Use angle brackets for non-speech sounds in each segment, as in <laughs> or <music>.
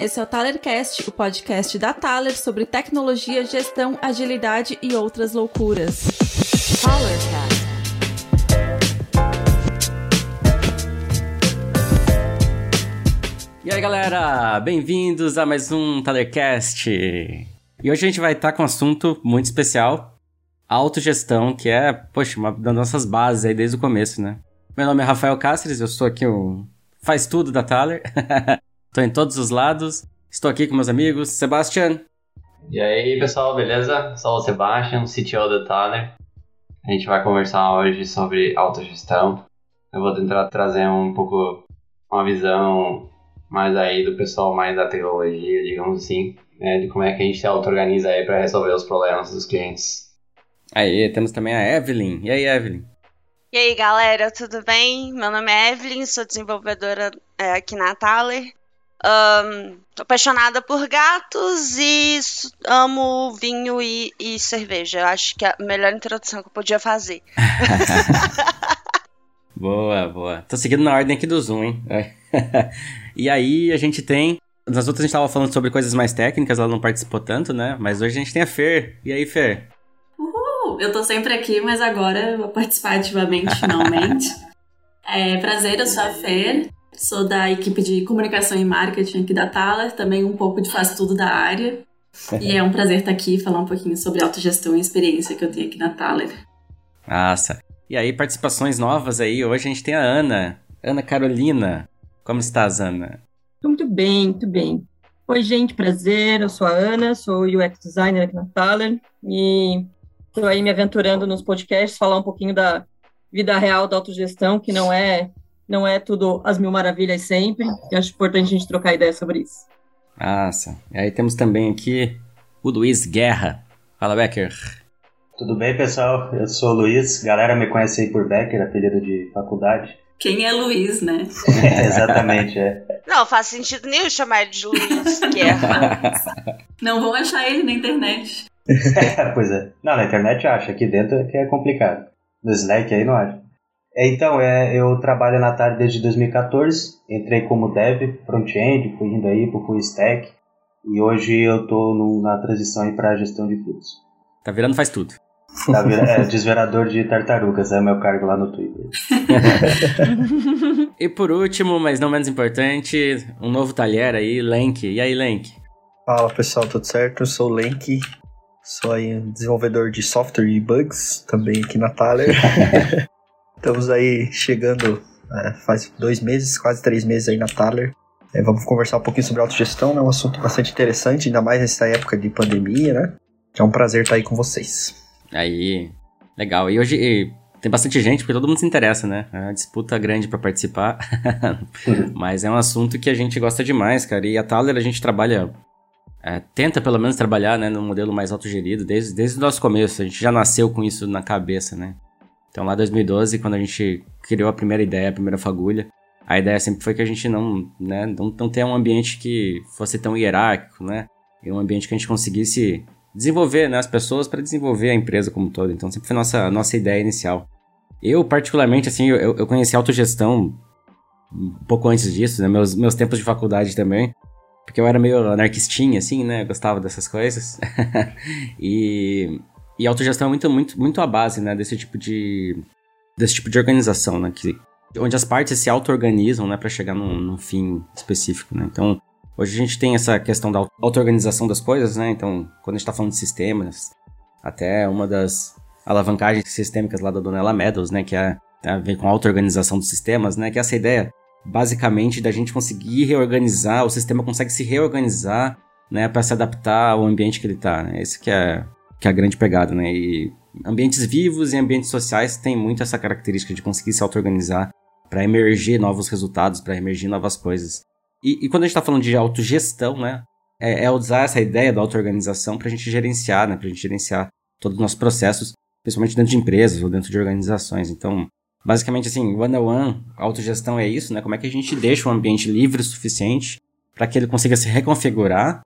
esse é o Talercast, o podcast da Taler sobre tecnologia, gestão, agilidade e outras loucuras. Talercast. E aí galera, bem-vindos a mais um Talercast. E hoje a gente vai estar com um assunto muito especial, autogestão, que é, poxa, uma das nossas bases aí desde o começo, né? Meu nome é Rafael Cáceres, eu sou aqui o faz tudo da Thaler. <laughs> Tô em todos os lados. Estou aqui com meus amigos. Sebastian. E aí, pessoal, beleza? Sou o Sebastian, CTO da Thaler. A gente vai conversar hoje sobre autogestão. Eu vou tentar trazer um pouco uma visão mais aí do pessoal mais da tecnologia, digamos assim, né, de como é que a gente se auto-organiza aí para resolver os problemas dos clientes. Aí, temos também a Evelyn. E aí, Evelyn? E aí, galera, tudo bem? Meu nome é Evelyn, sou desenvolvedora é, aqui na Thaler. Um, tô apaixonada por gatos e amo vinho e, e cerveja. Eu acho que é a melhor introdução que eu podia fazer. <laughs> boa, boa. Tô seguindo na ordem aqui do Zoom, hein? <laughs> e aí a gente tem. Nas outras a gente tava falando sobre coisas mais técnicas, ela não participou tanto, né? Mas hoje a gente tem a Fer. E aí, Fer? eu tô sempre aqui, mas agora vou participar ativamente, finalmente. <laughs> é, prazer, eu sou a Fer, sou da equipe de comunicação e marketing aqui da Thaler, também um pouco de faz tudo da área. <laughs> e é um prazer estar aqui e falar um pouquinho sobre autogestão e experiência que eu tenho aqui na Thaler. Nossa. E aí, participações novas aí. Hoje a gente tem a Ana. Ana Carolina. Como estás, Ana? Muito bem, muito bem. Oi, gente, prazer. Eu sou a Ana, sou UX designer aqui na Thaler e estou aí me aventurando nos podcasts, falar um pouquinho da vida real da autogestão, que não é não é tudo as mil maravilhas sempre. E acho importante a gente trocar ideia sobre isso. Nossa. E aí temos também aqui o Luiz Guerra. Fala, Becker. Tudo bem, pessoal? Eu sou o Luiz. Galera me conhece aí por Becker, apelido de faculdade. Quem é Luiz, né? é, <laughs> exatamente, é. Não, faz sentido nenhum chamar ele de Luiz Guerra. <laughs> Não vão achar ele na internet. <laughs> pois é. Não, na internet acha, aqui dentro é que é complicado. No Slack aí não acha. É, então, é, eu trabalho na tarde desde 2014, entrei como dev, front-end, fui indo aí pro full stack, e hoje eu tô no, na transição aí pra gestão de fluxo. Tá virando faz tudo. Tá virando, é, desverador de tartarugas, é o meu cargo lá no Twitter. <laughs> e por último, mas não menos importante, um novo talher aí, Lenk. E aí, Lenk? Fala pessoal, tudo certo? Eu sou o Lenk, Sou aí um desenvolvedor de software e bugs, também aqui na Thaler. <laughs> Estamos aí chegando, é, faz dois meses, quase três meses aí na Thaler. É, vamos conversar um pouquinho sobre autogestão, é né? um assunto bastante interessante, ainda mais nessa época de pandemia, né? É um prazer estar aí com vocês. Aí, legal. E hoje tem bastante gente, porque todo mundo se interessa, né? É uma disputa grande para participar. <laughs> Mas é um assunto que a gente gosta demais, cara. E a Thaler a gente trabalha é, tenta pelo menos trabalhar né, no modelo mais autogerido desde, desde o nosso começo. A gente já nasceu com isso na cabeça, né? Então lá em 2012, quando a gente criou a primeira ideia, a primeira fagulha, a ideia sempre foi que a gente não, né, não, não tenha um ambiente que fosse tão hierárquico, né? E um ambiente que a gente conseguisse desenvolver né, as pessoas para desenvolver a empresa como um todo. Então sempre foi a nossa, nossa ideia inicial. Eu, particularmente, assim, eu, eu conheci autogestão um pouco antes disso, né? Meus, meus tempos de faculdade também. Porque eu era meio anarquistinha, assim, né? Gostava dessas coisas. <laughs> e, e autogestão é muito, muito, muito a base, né? Desse tipo de, desse tipo de organização, né? Que, onde as partes se auto-organizam, né? Para chegar num, num, fim específico, né? Então, hoje a gente tem essa questão da auto-organização das coisas, né? Então, quando a gente tá falando de sistemas, até uma das alavancagens sistêmicas lá da Donella Meadows, né? Que é, tem a ver com a auto-organização dos sistemas, né? Que é essa ideia basicamente da gente conseguir reorganizar, o sistema consegue se reorganizar, né, para se adaptar ao ambiente que ele está. Né? Esse que é, que é a grande pegada, né? E ambientes vivos e ambientes sociais têm muito essa característica de conseguir se auto-organizar para emergir novos resultados, para emergir novas coisas. E, e, quando a gente está falando de autogestão, né, é, é usar essa ideia da auto-organização para a gente gerenciar, né, para a gente gerenciar todos os nossos processos, principalmente dentro de empresas ou dentro de organizações. Então, Basicamente, assim, one-on-one, autogestão é isso, né? Como é que a gente deixa o ambiente livre o suficiente para que ele consiga se reconfigurar,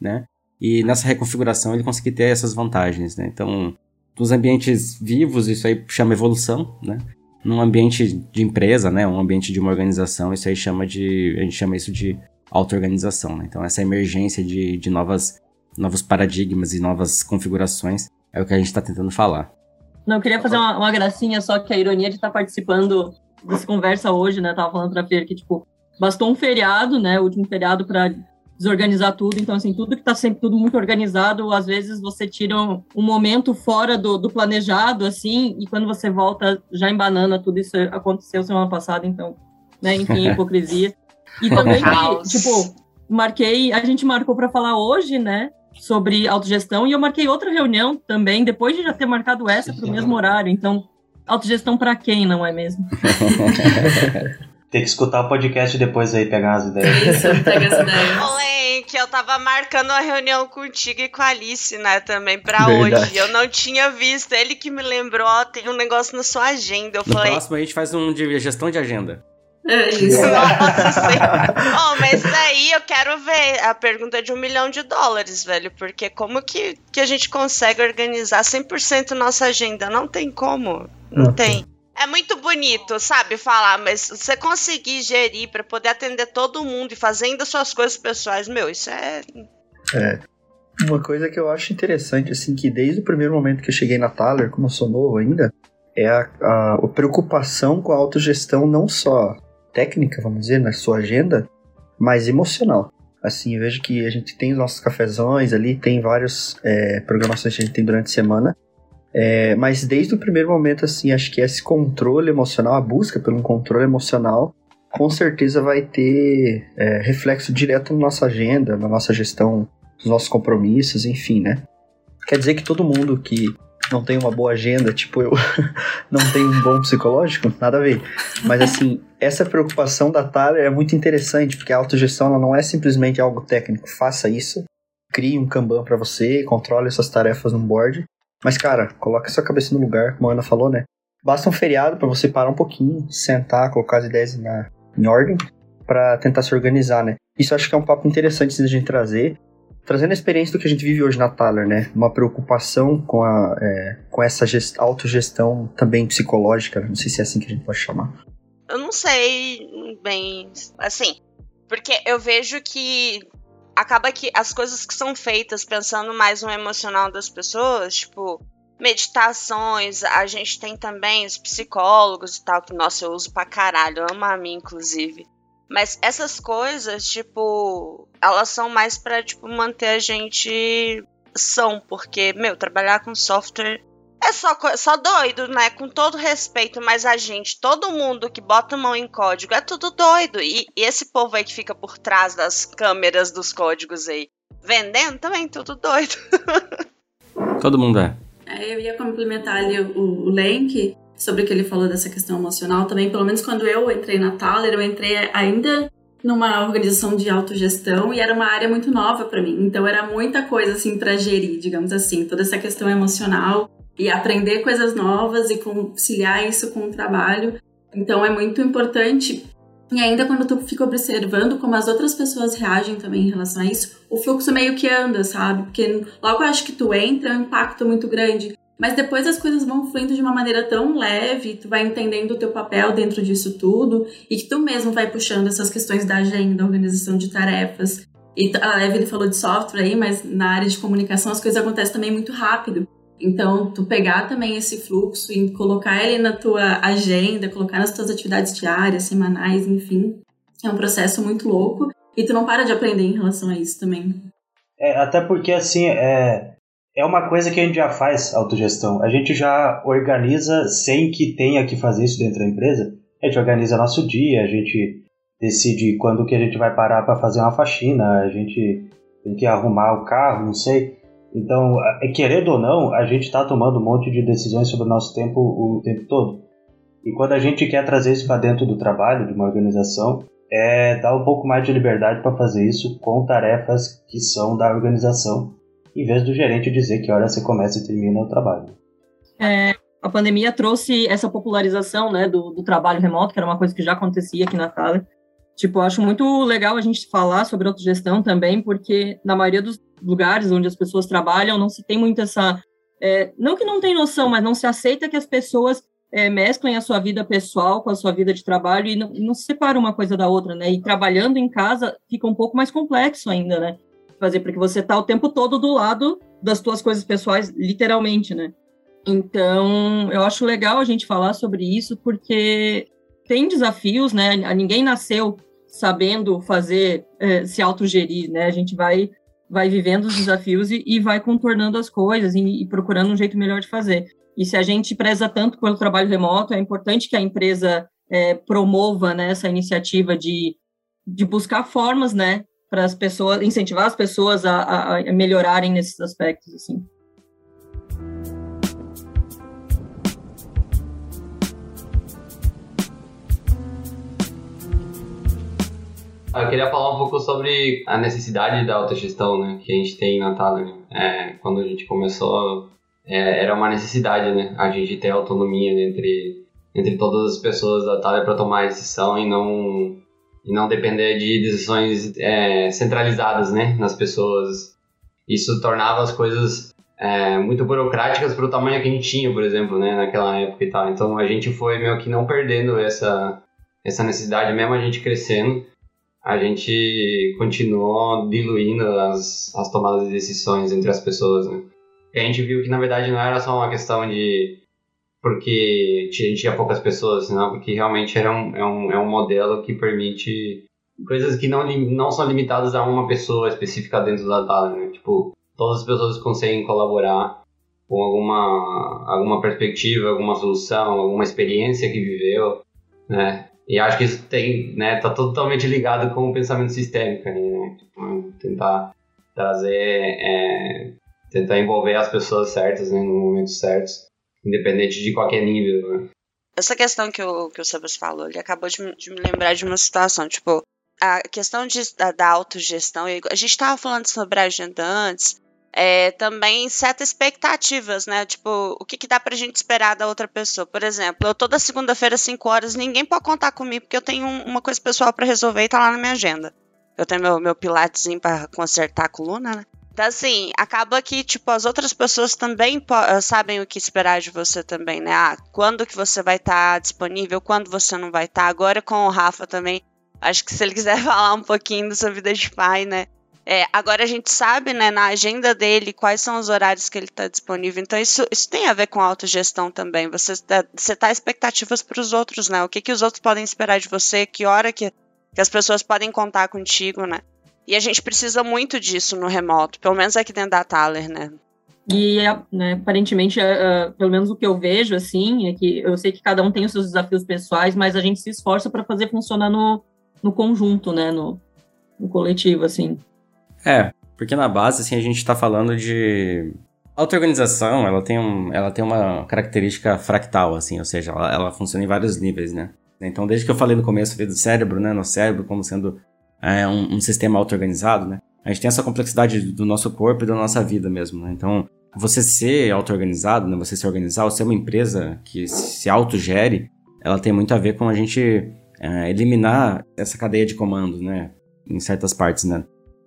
né? E nessa reconfiguração ele conseguir ter essas vantagens, né? Então, nos ambientes vivos, isso aí chama evolução, né? Num ambiente de empresa, né? Um ambiente de uma organização, isso aí chama de... A gente chama isso de auto-organização. Né? Então, essa emergência de, de novas, novos paradigmas e novas configurações é o que a gente está tentando falar. Não, eu queria fazer uma, uma, gracinha, só que a ironia de estar tá participando dessa conversa hoje, né? Tava falando pra Fer que, tipo, bastou um feriado, né? O último feriado para desorganizar tudo. Então, assim, tudo que está sempre tudo muito organizado, às vezes você tira um, um momento fora do, do, planejado, assim, e quando você volta já em banana, tudo isso aconteceu semana passada, então, né, enfim, <laughs> hipocrisia. E também, que, tipo, marquei, a gente marcou para falar hoje, né, sobre autogestão, e eu marquei outra reunião também, depois de já ter marcado essa para o mesmo horário, então, autogestão para quem, não é mesmo? <laughs> Tem que escutar o podcast depois aí, pegar as ideias. <laughs> Isso, pega as ideias. <laughs> que eu tava marcando uma reunião contigo e com a Alice, né, também, pra Verdade. hoje. Eu não tinha visto. Ele que me lembrou, ó, tem um negócio na sua agenda. Eu no falei. próximo a gente faz um de gestão de agenda. É isso. <laughs> Nossa, oh, mas aí eu quero ver a pergunta de um milhão de dólares, velho. Porque como que, que a gente consegue organizar 100% nossa agenda? Não tem como. Não, não tem. É muito bonito, sabe, falar, mas você conseguir gerir para poder atender todo mundo e fazendo suas coisas pessoais, meu, isso é. É. Uma coisa que eu acho interessante, assim, que desde o primeiro momento que eu cheguei na Thaler, como eu sou novo ainda, é a, a, a preocupação com a autogestão não só técnica, vamos dizer, na sua agenda, mas emocional. Assim, eu vejo que a gente tem os nossos cafezões ali, tem várias é, programações que a gente tem durante a semana, é, mas desde o primeiro momento, assim, acho que esse controle emocional, a busca pelo controle emocional, com certeza vai ter é, reflexo direto na nossa agenda, na nossa gestão dos nossos compromissos, enfim, né? Quer dizer que todo mundo que não tem uma boa agenda, tipo eu, <laughs> não tem um bom psicológico? Nada a ver. Mas assim, essa preocupação da Thaler é muito interessante, porque a autogestão ela não é simplesmente algo técnico. Faça isso, crie um Kanban para você, controle essas tarefas no board, mas, cara, coloca sua cabeça no lugar, como a Ana falou, né? Basta um feriado para você parar um pouquinho, sentar, colocar as ideias na, em ordem para tentar se organizar, né? Isso acho que é um papo interessante de a gente trazer, trazendo a experiência do que a gente vive hoje na Thaler, né? Uma preocupação com, a, é, com essa gest, autogestão também psicológica, não sei se é assim que a gente pode chamar. Eu não sei bem, assim, porque eu vejo que acaba que as coisas que são feitas pensando mais no emocional das pessoas, tipo, meditações, a gente tem também os psicólogos e tal, que, nossa, eu uso pra caralho, amo a mim, inclusive. Mas essas coisas, tipo, elas são mais pra, tipo, manter a gente são, porque, meu, trabalhar com software é só, só doido, né? Com todo respeito, mas a gente, todo mundo que bota mão em código é tudo doido. E, e esse povo aí que fica por trás das câmeras dos códigos aí, vendendo também tudo doido. <laughs> todo mundo é. é. Eu ia complementar ali o, o Lenk sobre o que ele falou dessa questão emocional também. Pelo menos quando eu entrei na Thaler, eu entrei ainda numa organização de autogestão e era uma área muito nova para mim. Então era muita coisa assim para gerir, digamos assim, toda essa questão emocional e aprender coisas novas e conciliar isso com o trabalho. Então é muito importante. E ainda quando tu fica observando como as outras pessoas reagem também em relação a isso, o fluxo meio que anda, sabe? Porque logo acho que tu entra, é um impacto muito grande. Mas depois as coisas vão fluindo de uma maneira tão leve, tu vai entendendo o teu papel dentro disso tudo, e que tu mesmo vai puxando essas questões da agenda, organização de tarefas. E a Evelyn falou de software aí, mas na área de comunicação as coisas acontecem também muito rápido. Então, tu pegar também esse fluxo e colocar ele na tua agenda, colocar nas tuas atividades diárias, semanais, enfim, é um processo muito louco e tu não para de aprender em relação a isso também. É, até porque, assim, é, é uma coisa que a gente já faz, autogestão. A gente já organiza sem que tenha que fazer isso dentro da empresa. A gente organiza nosso dia, a gente decide quando que a gente vai parar para fazer uma faxina, a gente tem que arrumar o carro, não sei. Então, é, querendo ou não, a gente está tomando um monte de decisões sobre o nosso tempo o tempo todo. E quando a gente quer trazer isso para dentro do trabalho, de uma organização, é dar um pouco mais de liberdade para fazer isso com tarefas que são da organização, em vez do gerente dizer que hora você começa e termina o trabalho. É, a pandemia trouxe essa popularização né, do, do, trabalho remoto, que era uma coisa que já acontecia aqui na Thaler. Tipo, acho muito legal a gente falar sobre autogestão também, porque na maioria dos lugares onde as pessoas trabalham não se tem muito essa. É, não que não tem noção, mas não se aceita que as pessoas é, mesclem a sua vida pessoal com a sua vida de trabalho e não, não se separam uma coisa da outra, né? E trabalhando em casa fica um pouco mais complexo ainda, né? Fazer, porque você está o tempo todo do lado das suas coisas pessoais, literalmente, né? Então, eu acho legal a gente falar sobre isso, porque tem desafios, né? Ninguém nasceu sabendo fazer, é, se autogerir, né? A gente vai vai vivendo os desafios e, e vai contornando as coisas e, e, procurando um jeito melhor de fazer. E se a gente preza tanto pelo trabalho remoto, é importante que a empresa é, promova né, essa iniciativa de, de buscar formas, né, para as pessoas, incentivar as pessoas a, a, melhorarem nesses aspectos, assim. Eu queria falar um pouco sobre a necessidade da autogestão, né, que a gente tem na Thaler. É, quando a gente começou, é, era uma necessidade, né? A gente ter autonomia entre, entre todas as pessoas da Thalia para tomar decisão e não, e não depender de decisões é, centralizadas, né? Nas pessoas. Isso tornava as coisas é, muito burocráticas para o tamanho que a gente tinha, por exemplo, né? Naquela época e tal. Então a gente foi meio que não perdendo essa, essa necessidade, mesmo a gente crescendo a gente continuou diluindo as, as tomadas de decisões entre as pessoas, né? E a gente viu que, na verdade, não era só uma questão de porque a gente tinha poucas pessoas, senão porque realmente era um, é, um, é um modelo que permite coisas que não, não são limitadas a uma pessoa específica dentro da Thaler, né? Tipo, todas as pessoas conseguem colaborar com alguma, alguma perspectiva, alguma solução, alguma experiência que viveu, né? E acho que isso tem, né, tá totalmente ligado com o pensamento sistêmico, né? Tipo, tentar trazer é, tentar envolver as pessoas certas né, no momento certo, independente de qualquer nível. Né? Essa questão que o, que o Sebas falou, ele acabou de, de me lembrar de uma situação, tipo, a questão de, da, da autogestão, a gente estava falando sobre a agenda antes, é, também seta expectativas, né? Tipo, o que, que dá pra gente esperar da outra pessoa? Por exemplo, eu toda segunda-feira, 5 horas, ninguém pode contar comigo porque eu tenho uma coisa pessoal para resolver e tá lá na minha agenda. Eu tenho meu, meu pilatezinho para consertar a coluna, né? Então, assim, acaba que, tipo, as outras pessoas também eh, sabem o que esperar de você também, né? Ah, quando que você vai estar tá disponível, quando você não vai estar. Tá. Agora com o Rafa também, acho que se ele quiser <laughs> falar um pouquinho da sua vida de pai, né? É, agora a gente sabe, né, na agenda dele, quais são os horários que ele está disponível. Então, isso, isso tem a ver com autogestão também. Você tá, você tá expectativas para os outros, né? O que, que os outros podem esperar de você, que hora que, que as pessoas podem contar contigo, né? E a gente precisa muito disso no remoto, pelo menos aqui dentro da Thaler, né? E, né, aparentemente, uh, pelo menos o que eu vejo, assim, é que eu sei que cada um tem os seus desafios pessoais, mas a gente se esforça para fazer funcionar no, no conjunto, né, no, no coletivo, assim. É, porque na base, assim, a gente está falando de... Auto-organização, ela, tem um, ela tem uma característica fractal, assim, ou seja, ela, ela funciona em vários níveis, né? Então, desde que eu falei no começo do cérebro, né, no cérebro como sendo é, um, um sistema auto-organizado, né? A gente tem essa complexidade do nosso corpo e da nossa vida mesmo, né? Então, você ser auto-organizado, né? Você se organizar, ou ser uma empresa que se autogere, ela tem muito a ver com a gente é, eliminar essa cadeia de comando, né? Em certas partes, né?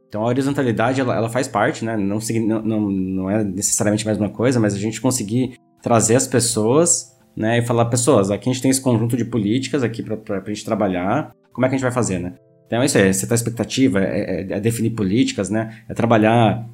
Então, a horizontalidade, ela, ela faz parte, né? Não, não, não é necessariamente a mesma coisa, mas a gente conseguir trazer as pessoas, né? E falar, pessoas, aqui a gente tem esse conjunto de políticas aqui para a gente trabalhar, como é que a gente vai fazer, né? Então, isso é setar expectativa, é, é, é, definir políticas, né? É trabalhar.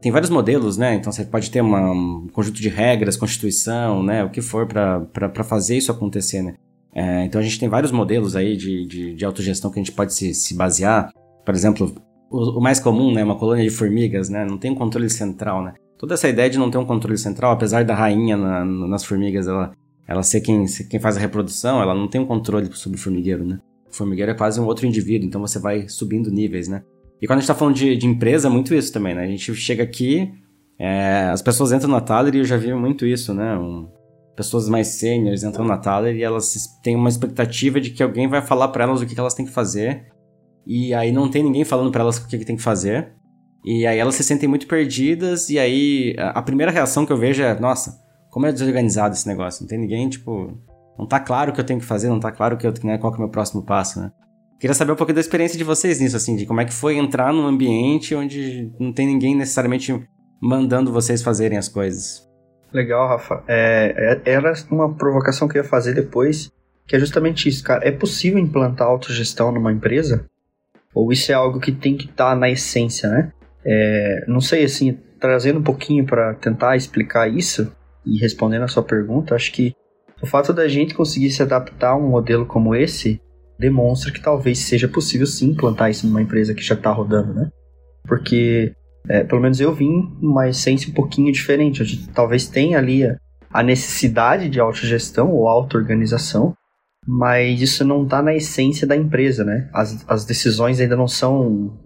Tem vários modelos, né? Então, você pode ter uma, um conjunto de regras, constituição, né? O que for para fazer isso acontecer, né? É, então, a gente tem vários modelos aí de, de, de autogestão que a gente pode se, se basear. Por exemplo, o, o, mais comum, né? Uma colônia de formigas, né? Não tem um controle central, né? Toda essa ideia de não ter um controle central, apesar da rainha na, nas formigas, ela, ela ser quem, quem faz a reprodução, ela não tem um controle sobre o formigueiro, né? formigueiro é quase um outro indivíduo, então você vai subindo níveis, né? E quando a gente tá falando de, de empresa, é muito isso também, né? A gente chega aqui, é, as pessoas entram na Thaler e eu já vi muito isso, né? Um, pessoas mais seniors entram na Thaler e elas têm uma expectativa de que alguém vai falar para elas o que elas têm que fazer. E aí não tem ninguém falando para elas o que, que tem que fazer. E aí elas se sentem muito perdidas e aí a primeira reação que eu vejo é, nossa, como é desorganizado esse negócio. Não tem ninguém, tipo, não tá claro o que eu tenho que fazer, não tá claro que eu, né, qual que é o meu próximo passo, né? Queria saber um pouco da experiência de vocês nisso, assim, de como é que foi entrar num ambiente onde não tem ninguém necessariamente mandando vocês fazerem as coisas. Legal, Rafa. É, é, era uma provocação que eu ia fazer depois, que é justamente isso, cara. É possível implantar autogestão numa empresa? Ou isso é algo que tem que estar tá na essência, né? É, não sei, assim, trazendo um pouquinho para tentar explicar isso e respondendo a sua pergunta, acho que o fato da gente conseguir se adaptar a um modelo como esse demonstra que talvez seja possível sim implantar isso numa empresa que já está rodando, né? Porque, é, pelo menos eu vim numa essência um pouquinho diferente, talvez tenha ali a, a necessidade de autogestão ou auto-organização, mas isso não está na essência da empresa, né? As, as decisões ainda não são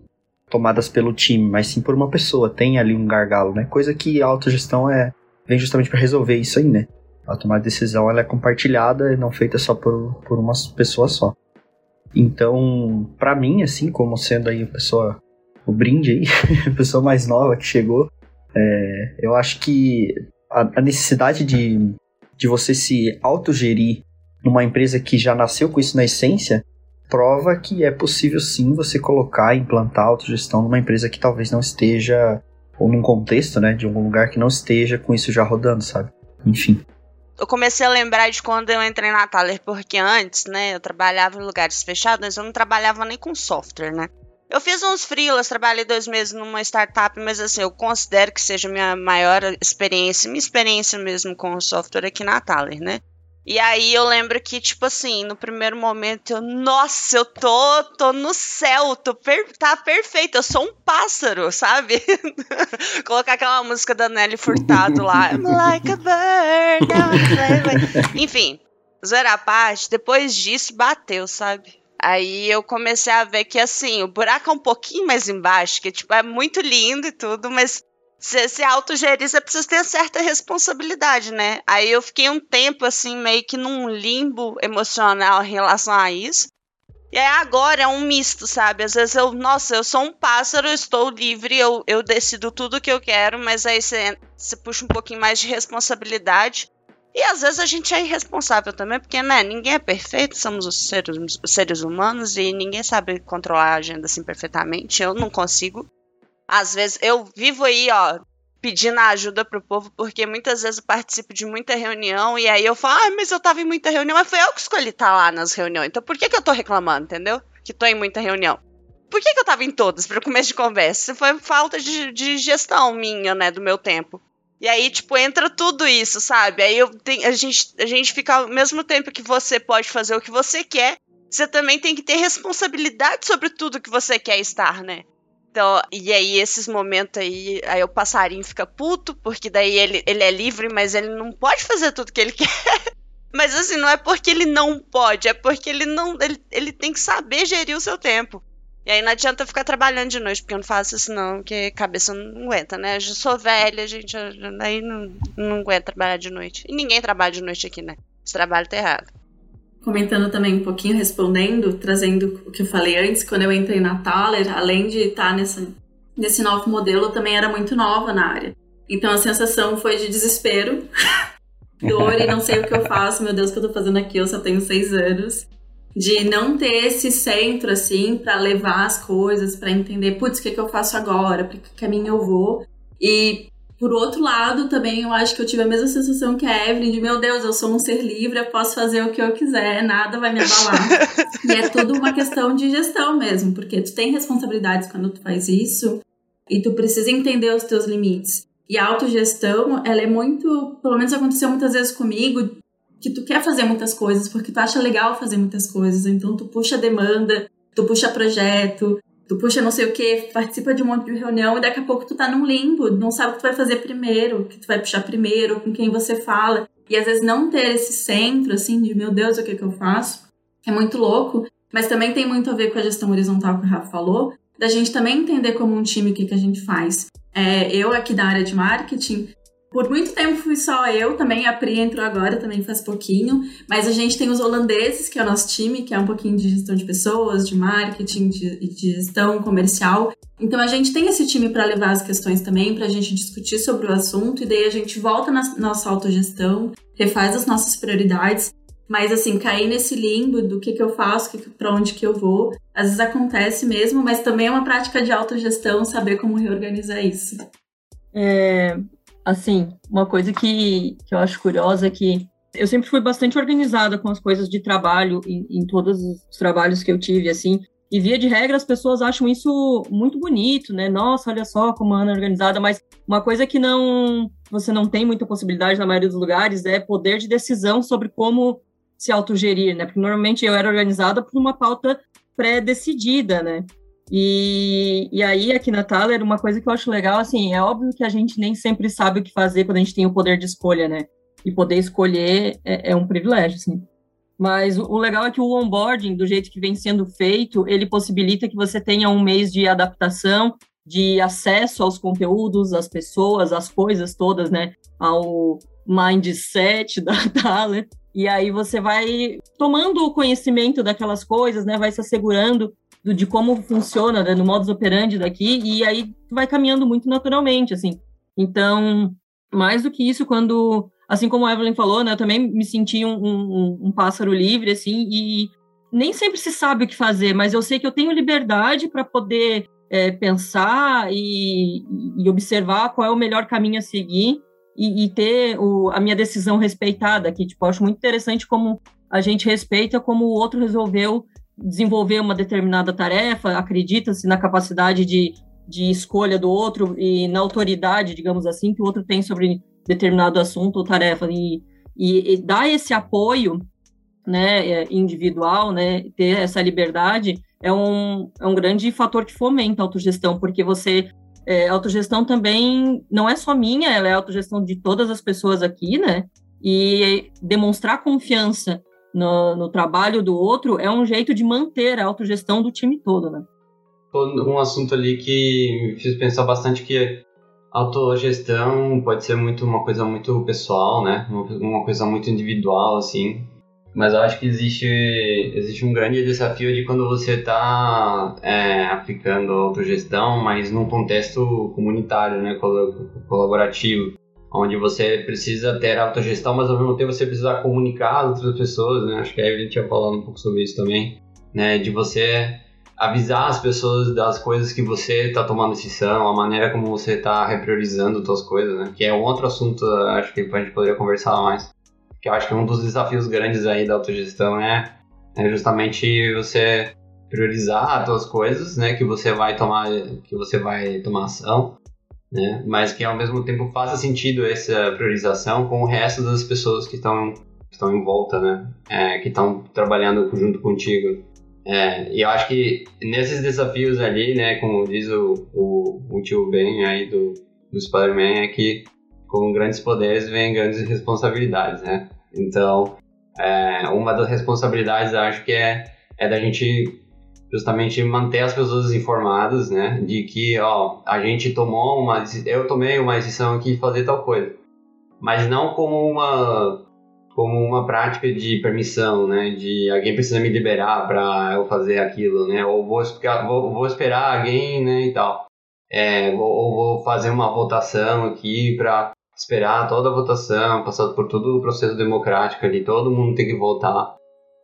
tomadas pelo time, mas sim por uma pessoa. Tem ali um gargalo, né? Coisa que a autogestão é, vem justamente para resolver isso aí, né? A tomada de decisão ela é compartilhada e não feita só por, por uma pessoa só. Então, para mim, assim, como sendo aí a pessoa, o brinde aí, <laughs> a pessoa mais nova que chegou, é, eu acho que a, a necessidade de, de você se autogerir numa empresa que já nasceu com isso na essência, prova que é possível sim você colocar e implantar autogestão numa empresa que talvez não esteja, ou num contexto, né, de algum lugar que não esteja com isso já rodando, sabe? Enfim. Eu comecei a lembrar de quando eu entrei na Thaler, porque antes, né, eu trabalhava em lugares fechados, mas eu não trabalhava nem com software, né? Eu fiz uns freelas, trabalhei dois meses numa startup, mas assim, eu considero que seja minha maior experiência, minha experiência mesmo com software aqui na Thaler, né? E aí eu lembro que, tipo assim, no primeiro momento eu, nossa, eu tô, tô no céu, tô per, tá perfeito, eu sou um pássaro, sabe? <laughs> Colocar aquela música da Nelly Furtado lá, I'm like a bird, <laughs> enfim, zoeira a parte, depois disso bateu, sabe? Aí eu comecei a ver que assim, o buraco é um pouquinho mais embaixo, que tipo, é muito lindo e tudo, mas se, se autogerir, você precisa ter certa responsabilidade, né? Aí eu fiquei um tempo, assim, meio que num limbo emocional em relação a isso. E aí agora é um misto, sabe? Às vezes eu, nossa, eu sou um pássaro, eu estou livre, eu, eu decido tudo o que eu quero, mas aí você, você puxa um pouquinho mais de responsabilidade. E às vezes a gente é irresponsável também, porque, né, ninguém é perfeito, somos os seres, os seres humanos e ninguém sabe controlar a agenda assim perfeitamente. Eu não consigo. Às vezes eu vivo aí, ó, pedindo ajuda pro povo, porque muitas vezes eu participo de muita reunião e aí eu falo, ah, mas eu tava em muita reunião, mas foi eu que escolhi estar tá lá nas reuniões. Então por que, que eu tô reclamando, entendeu? Que tô em muita reunião. Por que, que eu tava em todas, para começo de conversa? Foi falta de, de gestão minha, né, do meu tempo. E aí, tipo, entra tudo isso, sabe? Aí eu tenho, a, gente, a gente fica ao mesmo tempo que você pode fazer o que você quer, você também tem que ter responsabilidade sobre tudo que você quer estar, né? Então, e aí esses momentos aí, aí o passarinho fica puto, porque daí ele, ele é livre, mas ele não pode fazer tudo que ele <laughs> quer. mas assim, não é porque ele não pode, é porque ele não. Ele, ele tem que saber gerir o seu tempo. E aí não adianta ficar trabalhando de noite, porque eu não faço isso não, porque cabeça não aguenta, né? Eu já sou velha, gente, aí não, não aguenta trabalhar de noite. E ninguém trabalha de noite aqui, né? Esse trabalho tá errado comentando também um pouquinho, respondendo, trazendo o que eu falei antes, quando eu entrei na Thaler, além de estar nessa, nesse novo modelo, eu também era muito nova na área. Então a sensação foi de desespero, <laughs> dor e não sei o que eu faço, meu Deus, o que eu tô fazendo aqui? Eu só tenho seis anos. De não ter esse centro, assim, para levar as coisas, para entender, putz, o que, que eu faço agora, para que caminho eu vou. E por outro lado, também eu acho que eu tive a mesma sensação que a Evelyn, de meu Deus, eu sou um ser livre, eu posso fazer o que eu quiser, nada vai me abalar. e é tudo uma questão de gestão mesmo, porque tu tem responsabilidades quando tu faz isso e tu precisa entender os teus limites. E a autogestão, ela é muito, pelo menos aconteceu muitas vezes comigo, que tu quer fazer muitas coisas, porque tu acha legal fazer muitas coisas, então tu puxa demanda, tu puxa projeto, tu puxa não sei o que, participa de um monte de reunião e daqui a pouco tu tá num limbo, não sabe o que tu vai fazer primeiro, o que tu vai puxar primeiro, com quem você fala. E às vezes não ter esse centro, assim, de meu Deus, o que, que eu faço, é muito louco, mas também tem muito a ver com a gestão horizontal que o Rafa falou, da gente também entender como um time o que, que a gente faz. É, eu aqui da área de marketing, por muito tempo fui só eu, também a Pri entrou agora, também faz pouquinho, mas a gente tem os holandeses, que é o nosso time, que é um pouquinho de gestão de pessoas, de marketing, de, de gestão comercial. Então a gente tem esse time para levar as questões também, para a gente discutir sobre o assunto, e daí a gente volta na nossa autogestão, refaz as nossas prioridades, mas assim, cair nesse limbo do que, que eu faço, para onde que eu vou, às vezes acontece mesmo, mas também é uma prática de autogestão saber como reorganizar isso. É, Assim, uma coisa que, que eu acho curiosa é que eu sempre fui bastante organizada com as coisas de trabalho, em, em todos os trabalhos que eu tive, assim. E via de regra, as pessoas acham isso muito bonito, né? Nossa, olha só como a Ana é organizada, mas uma coisa que não você não tem muita possibilidade na maioria dos lugares é poder de decisão sobre como se autogerir, né? Porque normalmente eu era organizada por uma pauta pré-decidida, né? E, e aí, aqui na Thaler, uma coisa que eu acho legal, assim, é óbvio que a gente nem sempre sabe o que fazer quando a gente tem o poder de escolha, né? E poder escolher é, é um privilégio, assim. Mas o legal é que o onboarding, do jeito que vem sendo feito, ele possibilita que você tenha um mês de adaptação, de acesso aos conteúdos, às pessoas, às coisas todas, né? Ao mindset <laughs> da Thaler. E aí você vai tomando o conhecimento daquelas coisas, né? Vai se assegurando do, de como funciona, né? no modus operandi daqui, e aí vai caminhando muito naturalmente, assim. Então, mais do que isso, quando assim como a Evelyn falou, né, eu também me senti um, um, um pássaro livre, assim, e nem sempre se sabe o que fazer, mas eu sei que eu tenho liberdade para poder é, pensar e, e, observar qual é o melhor caminho a seguir e, e ter o, a minha decisão respeitada, que tipo, acho muito interessante como a gente respeita como o outro resolveu desenvolver uma determinada tarefa, acredita-se na capacidade de, de escolha do outro e na autoridade, digamos assim, que o outro tem sobre determinado assunto ou tarefa e, e, e dar esse apoio né, é, individual, né, ter essa liberdade é um, é um grande fator que fomenta a autogestão, porque você é, autogestão também não é só minha, ela é autogestão de todas as pessoas aqui, né? E demonstrar confiança no, no trabalho do outro é um jeito de manter a autogestão do time todo, né? Um assunto ali que me fez pensar bastante que autogestão pode ser muito uma coisa muito pessoal, né? Uma coisa muito individual, assim. Mas eu acho que existe, existe um grande desafio de quando você está é, aplicando autogestão, mas num contexto comunitário, né? Colaborativo. Onde você precisa ter autogestão, mas ao mesmo tempo você precisa comunicar às outras pessoas, né? Acho que a Evelyn tinha falado um pouco sobre isso também, né? De você avisar as pessoas das coisas que você está tomando decisão, a maneira como você está repriorizando suas coisas, né? Que é um outro assunto, acho que a gente poderia conversar mais. Que eu acho que um dos desafios grandes aí da autogestão é, é justamente você priorizar as suas coisas, né? Que você vai tomar, que você vai tomar ação, né? Mas que ao mesmo tempo faça sentido essa priorização com o resto das pessoas que estão estão em volta, né? É, que estão trabalhando junto contigo. É, e eu acho que nesses desafios ali, né, como diz o, o, o tio Ben aí do, do Spider-Man, é que com grandes poderes vem grandes responsabilidades, né? Então, é, uma das responsabilidades acho que é, é da gente justamente manter as pessoas informadas, né, de que, ó, a gente tomou uma, eu tomei uma decisão aqui de fazer tal coisa, mas não como uma como uma prática de permissão, né? De alguém precisa me liberar para eu fazer aquilo, né? Ou vou, vou, vou esperar alguém, né? E tal. É, ou vou fazer uma votação aqui para esperar toda a votação, passar por todo o processo democrático ali, todo mundo tem que votar,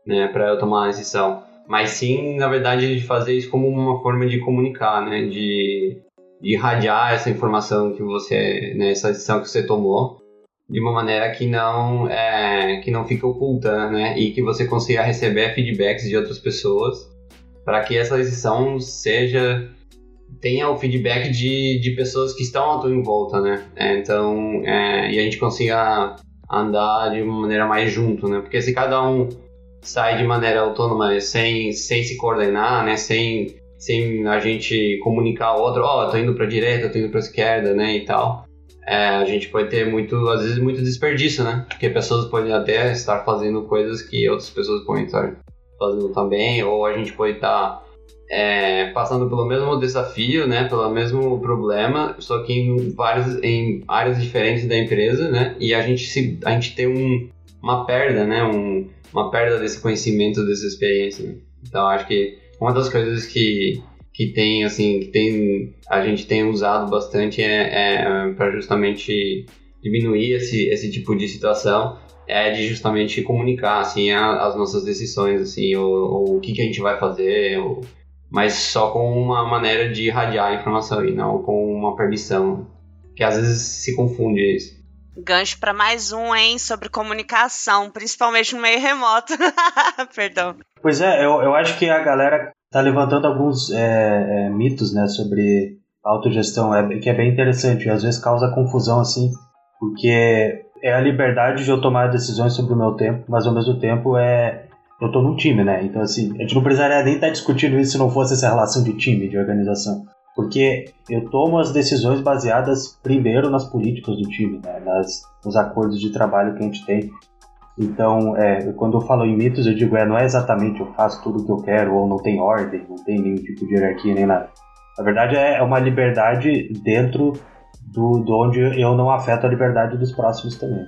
né? Para eu tomar a decisão. Mas sim, na verdade, de fazer isso como uma forma de comunicar, né? De, de irradiar essa informação que você, né? Essa decisão que você tomou de uma maneira que não é, que não fique oculta, né? E que você consiga receber feedbacks de outras pessoas para que essa decisão seja tenha o feedback de, de pessoas que estão à tua em volta, né? É, então, é, e a gente consiga andar de uma maneira mais junto, né? Porque se cada um sai de maneira autônoma, sem, sem se coordenar, né? Sem, sem a gente comunicar ao outro, ó, oh, eu tô indo pra direita, eu tô indo pra esquerda, né? E tal é, a gente pode ter muito, às vezes, muito desperdício, né? Porque pessoas podem até estar fazendo coisas que outras pessoas podem estar fazendo também, ou a gente pode estar é, passando pelo mesmo desafio, né? Pelo mesmo problema, só que em vários, em áreas diferentes da empresa, né? E a gente se, a gente tem um, uma perda, né? Um, uma perda desse conhecimento, dessa experiência. Então, acho que uma das coisas que que tem assim que tem a gente tem usado bastante é, é para justamente diminuir esse, esse tipo de situação é de justamente comunicar assim a, as nossas decisões assim ou, ou, o que, que a gente vai fazer ou, mas só com uma maneira de irradiar a informação e não com uma permissão que às vezes se confunde isso. Gancho para mais um, hein, sobre comunicação, principalmente no meio remoto. <laughs> Perdão. Pois é, eu, eu acho que a galera tá levantando alguns é, é, mitos, né, sobre autogestão, é, que é bem interessante, e às vezes causa confusão, assim, porque é a liberdade de eu tomar decisões sobre o meu tempo, mas ao mesmo tempo é eu tô num time, né? Então, assim, a gente não precisaria nem estar tá discutindo isso se não fosse essa relação de time, de organização. Porque eu tomo as decisões baseadas primeiro nas políticas do time, né? Nas, nos acordos de trabalho que a gente tem. Então, é, quando eu falo em mitos, eu digo, é, não é exatamente eu faço tudo o que eu quero, ou não tem ordem, não tem nenhum tipo de hierarquia nem nada. Na verdade, é, é uma liberdade dentro do, do onde eu não afeto a liberdade dos próximos também.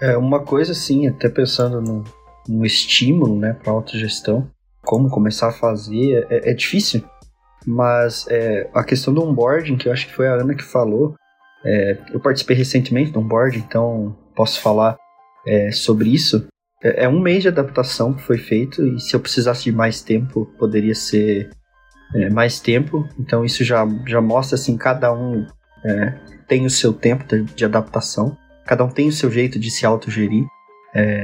É, uma coisa assim, até pensando no, no estímulo, né, para autogestão, como começar a fazer, é, é difícil, mas é, a questão do onboarding, que eu acho que foi a Ana que falou, é, eu participei recentemente do onboarding, então posso falar é, sobre isso. É, é, um mês de adaptação que foi feito, e se eu precisasse de mais tempo, poderia ser é, mais tempo, então isso já, já mostra assim, cada um é, tem o seu tempo de, de, adaptação, cada um tem o seu jeito de se autogerir,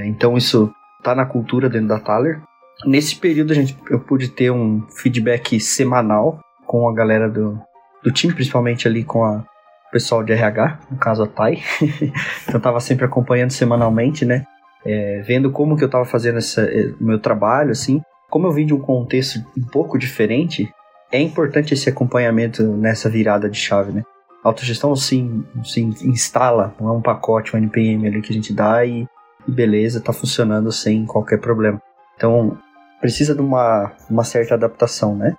então isso tá na cultura dentro da Thaler. Nesse período a gente, eu pude ter um feedback semanal com a galera do, do time, principalmente ali com a, o pessoal de RH, no caso a Thay. <laughs> então eu tava sempre acompanhando semanalmente, né? É, vendo como que eu tava fazendo é, meu trabalho, assim. Como eu vim de um contexto um pouco diferente, é importante esse acompanhamento nessa virada de chave, né? A autogestão sim, sim instala, não é um pacote, um NPM ali que a gente dá e e beleza, tá funcionando sem qualquer problema. Então, precisa de uma, uma certa adaptação, né?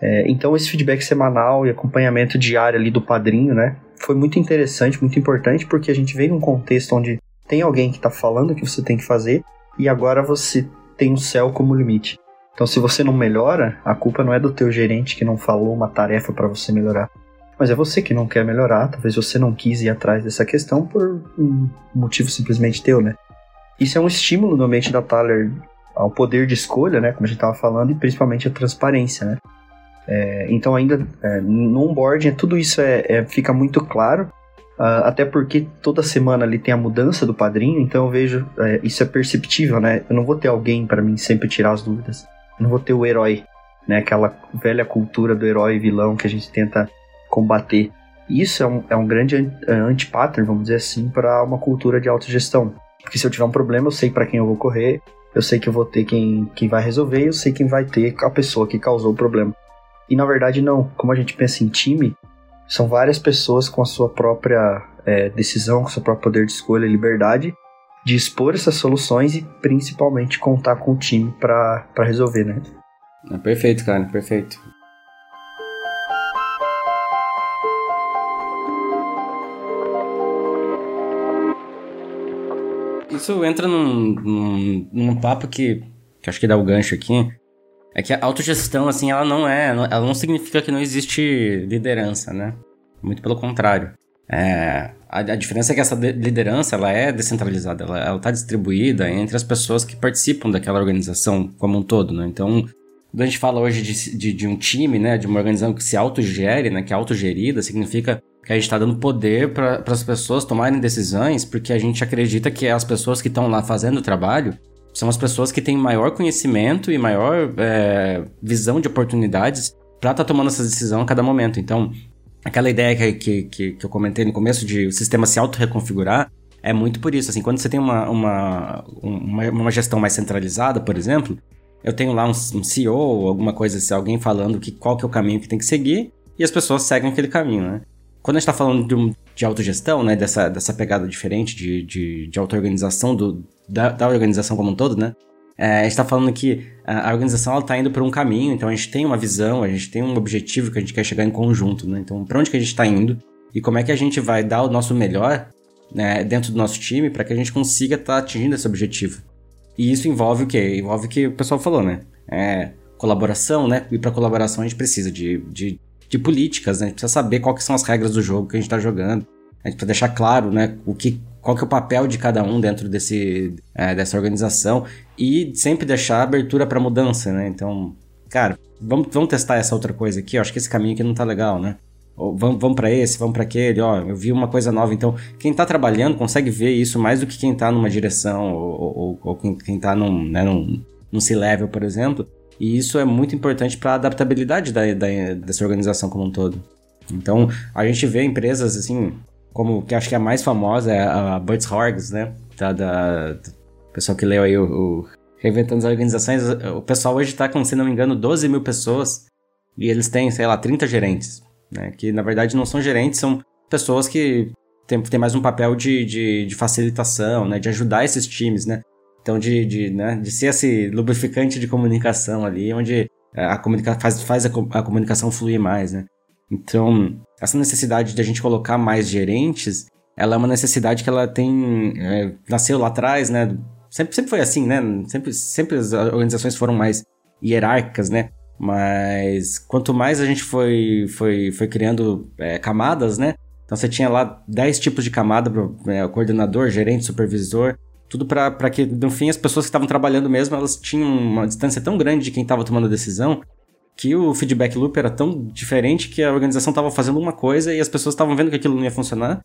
É, então, esse feedback semanal e acompanhamento diário ali do padrinho, né? Foi muito interessante, muito importante, porque a gente veio num contexto onde tem alguém que está falando o que você tem que fazer e agora você tem o céu como limite. Então, se você não melhora, a culpa não é do teu gerente que não falou uma tarefa para você melhorar, mas é você que não quer melhorar. Talvez você não quis ir atrás dessa questão por um motivo simplesmente teu, né? Isso é um estímulo no ambiente da Thaler ao poder de escolha, né, como a gente estava falando, e principalmente a transparência, né. É, então ainda é, no onboarding tudo isso é, é fica muito claro, uh, até porque toda semana ali tem a mudança do padrinho, então eu vejo é, isso é perceptível, né. Eu não vou ter alguém para mim sempre tirar as dúvidas, eu não vou ter o herói, né, aquela velha cultura do herói e vilão que a gente tenta combater. Isso é um, é um grande anti-pattern, vamos dizer assim, para uma cultura de autogestão. Porque se eu tiver um problema, eu sei para quem eu vou correr, eu sei que eu vou ter quem, quem vai resolver, eu sei quem vai ter a pessoa que causou o problema. E na verdade, não. Como a gente pensa em time, são várias pessoas com a sua própria é, decisão, com o seu próprio poder de escolha e liberdade de expor essas soluções e principalmente contar com o time para resolver, né? É perfeito, cara, perfeito. Isso entra num, num, num papo que, que acho que dá o gancho aqui. É que a autogestão, assim, ela não é. Ela não significa que não existe liderança, né? Muito pelo contrário. É, a, a, diferença é que essa liderança ela é descentralizada, ela está distribuída entre as pessoas que participam daquela organização como um todo, né? Então, quando a gente fala hoje de, de, de um time, né, de uma organização que se autogere, né, que é autogerida, significa que a gente está dando poder para as pessoas tomarem decisões, porque a gente acredita que as pessoas que estão lá fazendo o trabalho são as pessoas que têm maior conhecimento e maior é, visão de oportunidades para estar tá tomando essa decisão a cada momento. Então, aquela ideia que, que, que, eu comentei no começo de o sistema se auto-reconfigurar é muito por isso. Assim, quando você tem uma, uma, uma, uma gestão mais centralizada, por exemplo, eu tenho lá um, um CEO ou alguma coisa, se alguém falando que qual que é o caminho que tem que seguir, e as pessoas seguem aquele caminho, né? Quando a gente está falando de, de autogestão, né, dessa, dessa pegada diferente de, de, de auto-organização da, da, organização como um todo, né, é, a gente está falando que a, a organização está indo por um caminho, então a gente tem uma visão, a gente tem um objetivo que a gente quer chegar em conjunto, né, então para onde que a gente está indo e como é que a gente vai dar o nosso melhor né, dentro do nosso time para que a gente consiga estar tá atingindo esse objetivo. E isso envolve o quê? Envolve o que o pessoal falou, né? É, colaboração, né? E para colaboração a gente precisa de, de de políticas, né? A gente precisa saber quais são as regras do jogo que a gente está jogando. A gente precisa deixar claro, né, o que, qual que é o papel de cada um dentro desse, é, dessa organização e sempre deixar abertura para mudança, né? Então, cara, vamos, vamos testar essa outra coisa aqui. Eu acho que esse caminho aqui não tá legal, né? vamos, vamos para esse, vamos para aquele, ó, eu vi uma coisa nova. Então, quem está trabalhando consegue ver isso mais do que quem está numa direção ou, ou, ou quem, quem tá num, né, num, num C-level, por exemplo. E isso é muito importante para a adaptabilidade da, da, dessa organização como um todo. Então, a gente vê empresas assim, como que acho que a mais famosa é a Butts Horgs, né? Da, da, do pessoal que leu aí o, o Reinventando as Organizações. O pessoal hoje está com, se não me engano, 12 mil pessoas e eles têm, sei lá, 30 gerentes né? Que na verdade não são gerentes, são pessoas que têm, têm mais um papel de, de, de, facilitação, né? De ajudar esses times, né? Então, de, de, né? de ser esse lubrificante de comunicação ali, onde é, a comunica faz, faz a, a comunicação fluir mais, né? Então, essa necessidade de a gente colocar mais gerentes, ela é uma necessidade que ela tem... É, nasceu lá atrás, né? Sempre, sempre foi assim, né? Sempre, sempre as organizações foram mais hierárquicas, né? Mas quanto mais a gente foi, foi, foi criando é, camadas, né? Então você tinha lá 10 tipos de camada, é, coordenador, gerente, supervisor, tudo para que, no fim, as pessoas que estavam trabalhando mesmo, elas tinham uma distância tão grande de quem estava tomando a decisão, que o feedback loop era tão diferente que a organização estava fazendo uma coisa e as pessoas estavam vendo que aquilo não ia funcionar.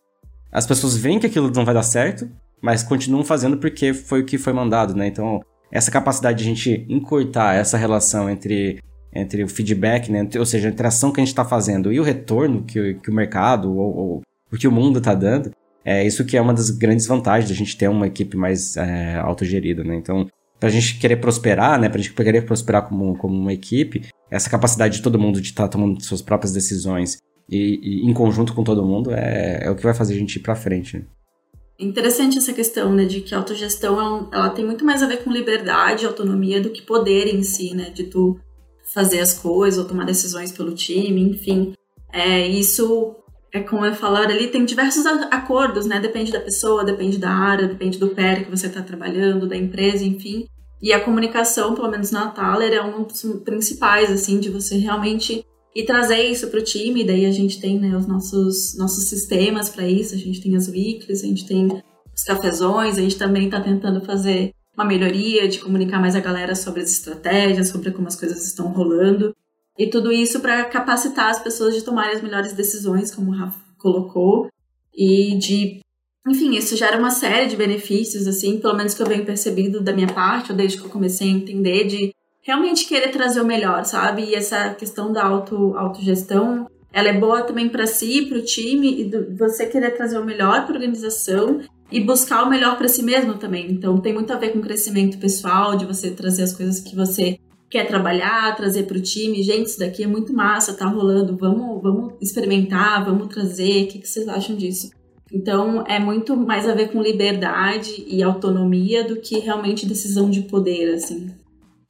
As pessoas veem que aquilo não vai dar certo, mas continuam fazendo porque foi o que foi mandado, né? Então, essa capacidade de a gente encurtar essa relação entre entre o feedback, né? ou seja, a interação que a gente está fazendo e o retorno que, que o mercado ou, ou o que o mundo está dando, é isso que é uma das grandes vantagens da gente ter uma equipe mais é, autogerida, né? Então, para a gente querer prosperar, né? Para a gente querer prosperar como, como uma equipe, essa capacidade de todo mundo de estar tá tomando suas próprias decisões e, e, em conjunto com todo mundo é, é o que vai fazer a gente ir para frente. Né? Interessante essa questão, né, de que a autogestão ela, tem muito mais a ver com liberdade, autonomia do que poder em si, né, de tu fazer as coisas ou tomar decisões pelo time, enfim. É, isso é como eu falar ali, tem diversos acordos, né? Depende da pessoa, depende da área, depende do pé que você está trabalhando, da empresa, enfim. E a comunicação, pelo menos na Thaler, é um dos principais, assim, de você realmente e trazer isso para o time. Daí a gente tem né, os nossos, nossos sistemas para isso, a gente tem as weeklies, a gente tem os cafezões, a gente também está tentando fazer uma melhoria, de comunicar mais a galera sobre as estratégias, sobre como as coisas estão rolando. E tudo isso para capacitar as pessoas de tomarem as melhores decisões, como o Rafa colocou, e de. Enfim, isso gera uma série de benefícios, assim, pelo menos que eu venho percebido da minha parte, ou desde que eu comecei a entender, de realmente querer trazer o melhor, sabe? E essa questão da auto, autogestão, ela é boa também para si, para o time, e do, você querer trazer o melhor para a organização e buscar o melhor para si mesmo também. Então tem muito a ver com crescimento pessoal, de você trazer as coisas que você quer trabalhar, trazer para o time. Gente, isso daqui é muito massa, tá rolando. Vamos, vamos experimentar, vamos trazer. O que, que vocês acham disso? Então é muito mais a ver com liberdade e autonomia do que realmente decisão de poder, assim.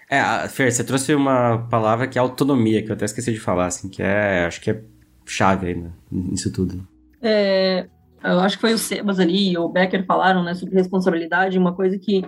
É, Fer, você trouxe uma palavra que é autonomia, que eu até esqueci de falar, assim, que é, acho que é chave aí né, nisso tudo. É, eu acho que foi o Sebas ali e o Becker falaram né, sobre responsabilidade, uma coisa que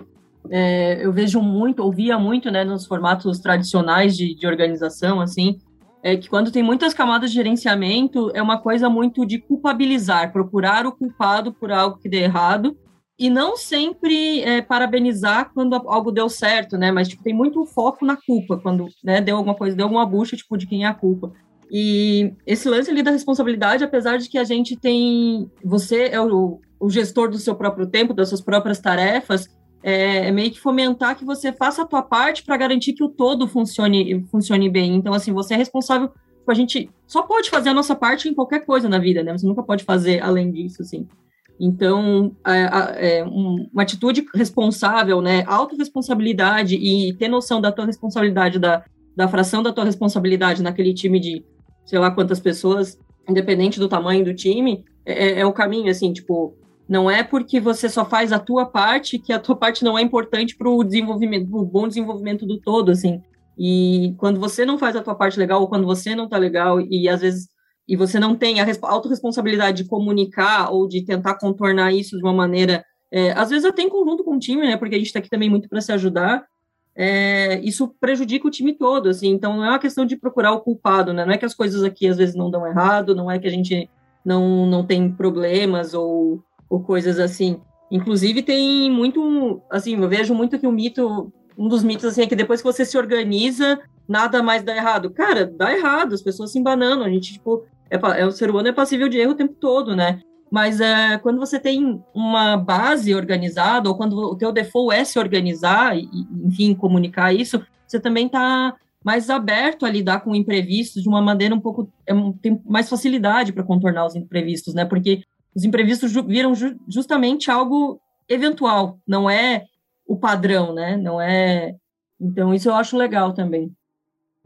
é, eu vejo muito, ouvia muito né, nos formatos tradicionais de, de organização, assim, é que quando tem muitas camadas de gerenciamento, é uma coisa muito de culpabilizar, procurar o culpado por algo que deu errado, e não sempre é, parabenizar quando algo deu certo, né? Mas tipo, tem muito foco na culpa, quando né, deu alguma coisa, deu alguma bucha, tipo, de quem é a culpa. E esse lance ali da responsabilidade, apesar de que a gente tem. Você é o, o gestor do seu próprio tempo, das suas próprias tarefas, é, é meio que fomentar que você faça a tua parte para garantir que o todo funcione, funcione bem. Então, assim, você é responsável. A gente só pode fazer a nossa parte em qualquer coisa na vida, né? Você nunca pode fazer além disso, assim. Então, é, é, uma atitude responsável, né? Autoresponsabilidade e ter noção da tua responsabilidade, da, da fração da tua responsabilidade naquele time de sei lá quantas pessoas, independente do tamanho do time, é, é, é o caminho, assim, tipo, não é porque você só faz a tua parte que a tua parte não é importante para o desenvolvimento, pro bom desenvolvimento do todo, assim. E quando você não faz a tua parte legal, ou quando você não tá legal, e às vezes e você não tem a autorresponsabilidade de comunicar ou de tentar contornar isso de uma maneira, é, às vezes até em conjunto com o time, né? Porque a gente está aqui também muito para se ajudar é, isso prejudica o time todo, assim, então não é uma questão de procurar o culpado, né, não é que as coisas aqui às vezes não dão errado, não é que a gente não, não tem problemas ou, ou coisas assim, inclusive tem muito, assim, eu vejo muito que o mito, um dos mitos, assim, é que depois que você se organiza, nada mais dá errado, cara, dá errado, as pessoas se embanando, a gente, tipo, é, é, o ser humano é passível de erro o tempo todo, né? Mas é, quando você tem uma base organizada, ou quando o teu default é se organizar, e, enfim, comunicar isso, você também está mais aberto a lidar com imprevistos de uma maneira um pouco... É, tem mais facilidade para contornar os imprevistos, né? Porque os imprevistos ju viram ju justamente algo eventual, não é o padrão, né? Não é... Então, isso eu acho legal também.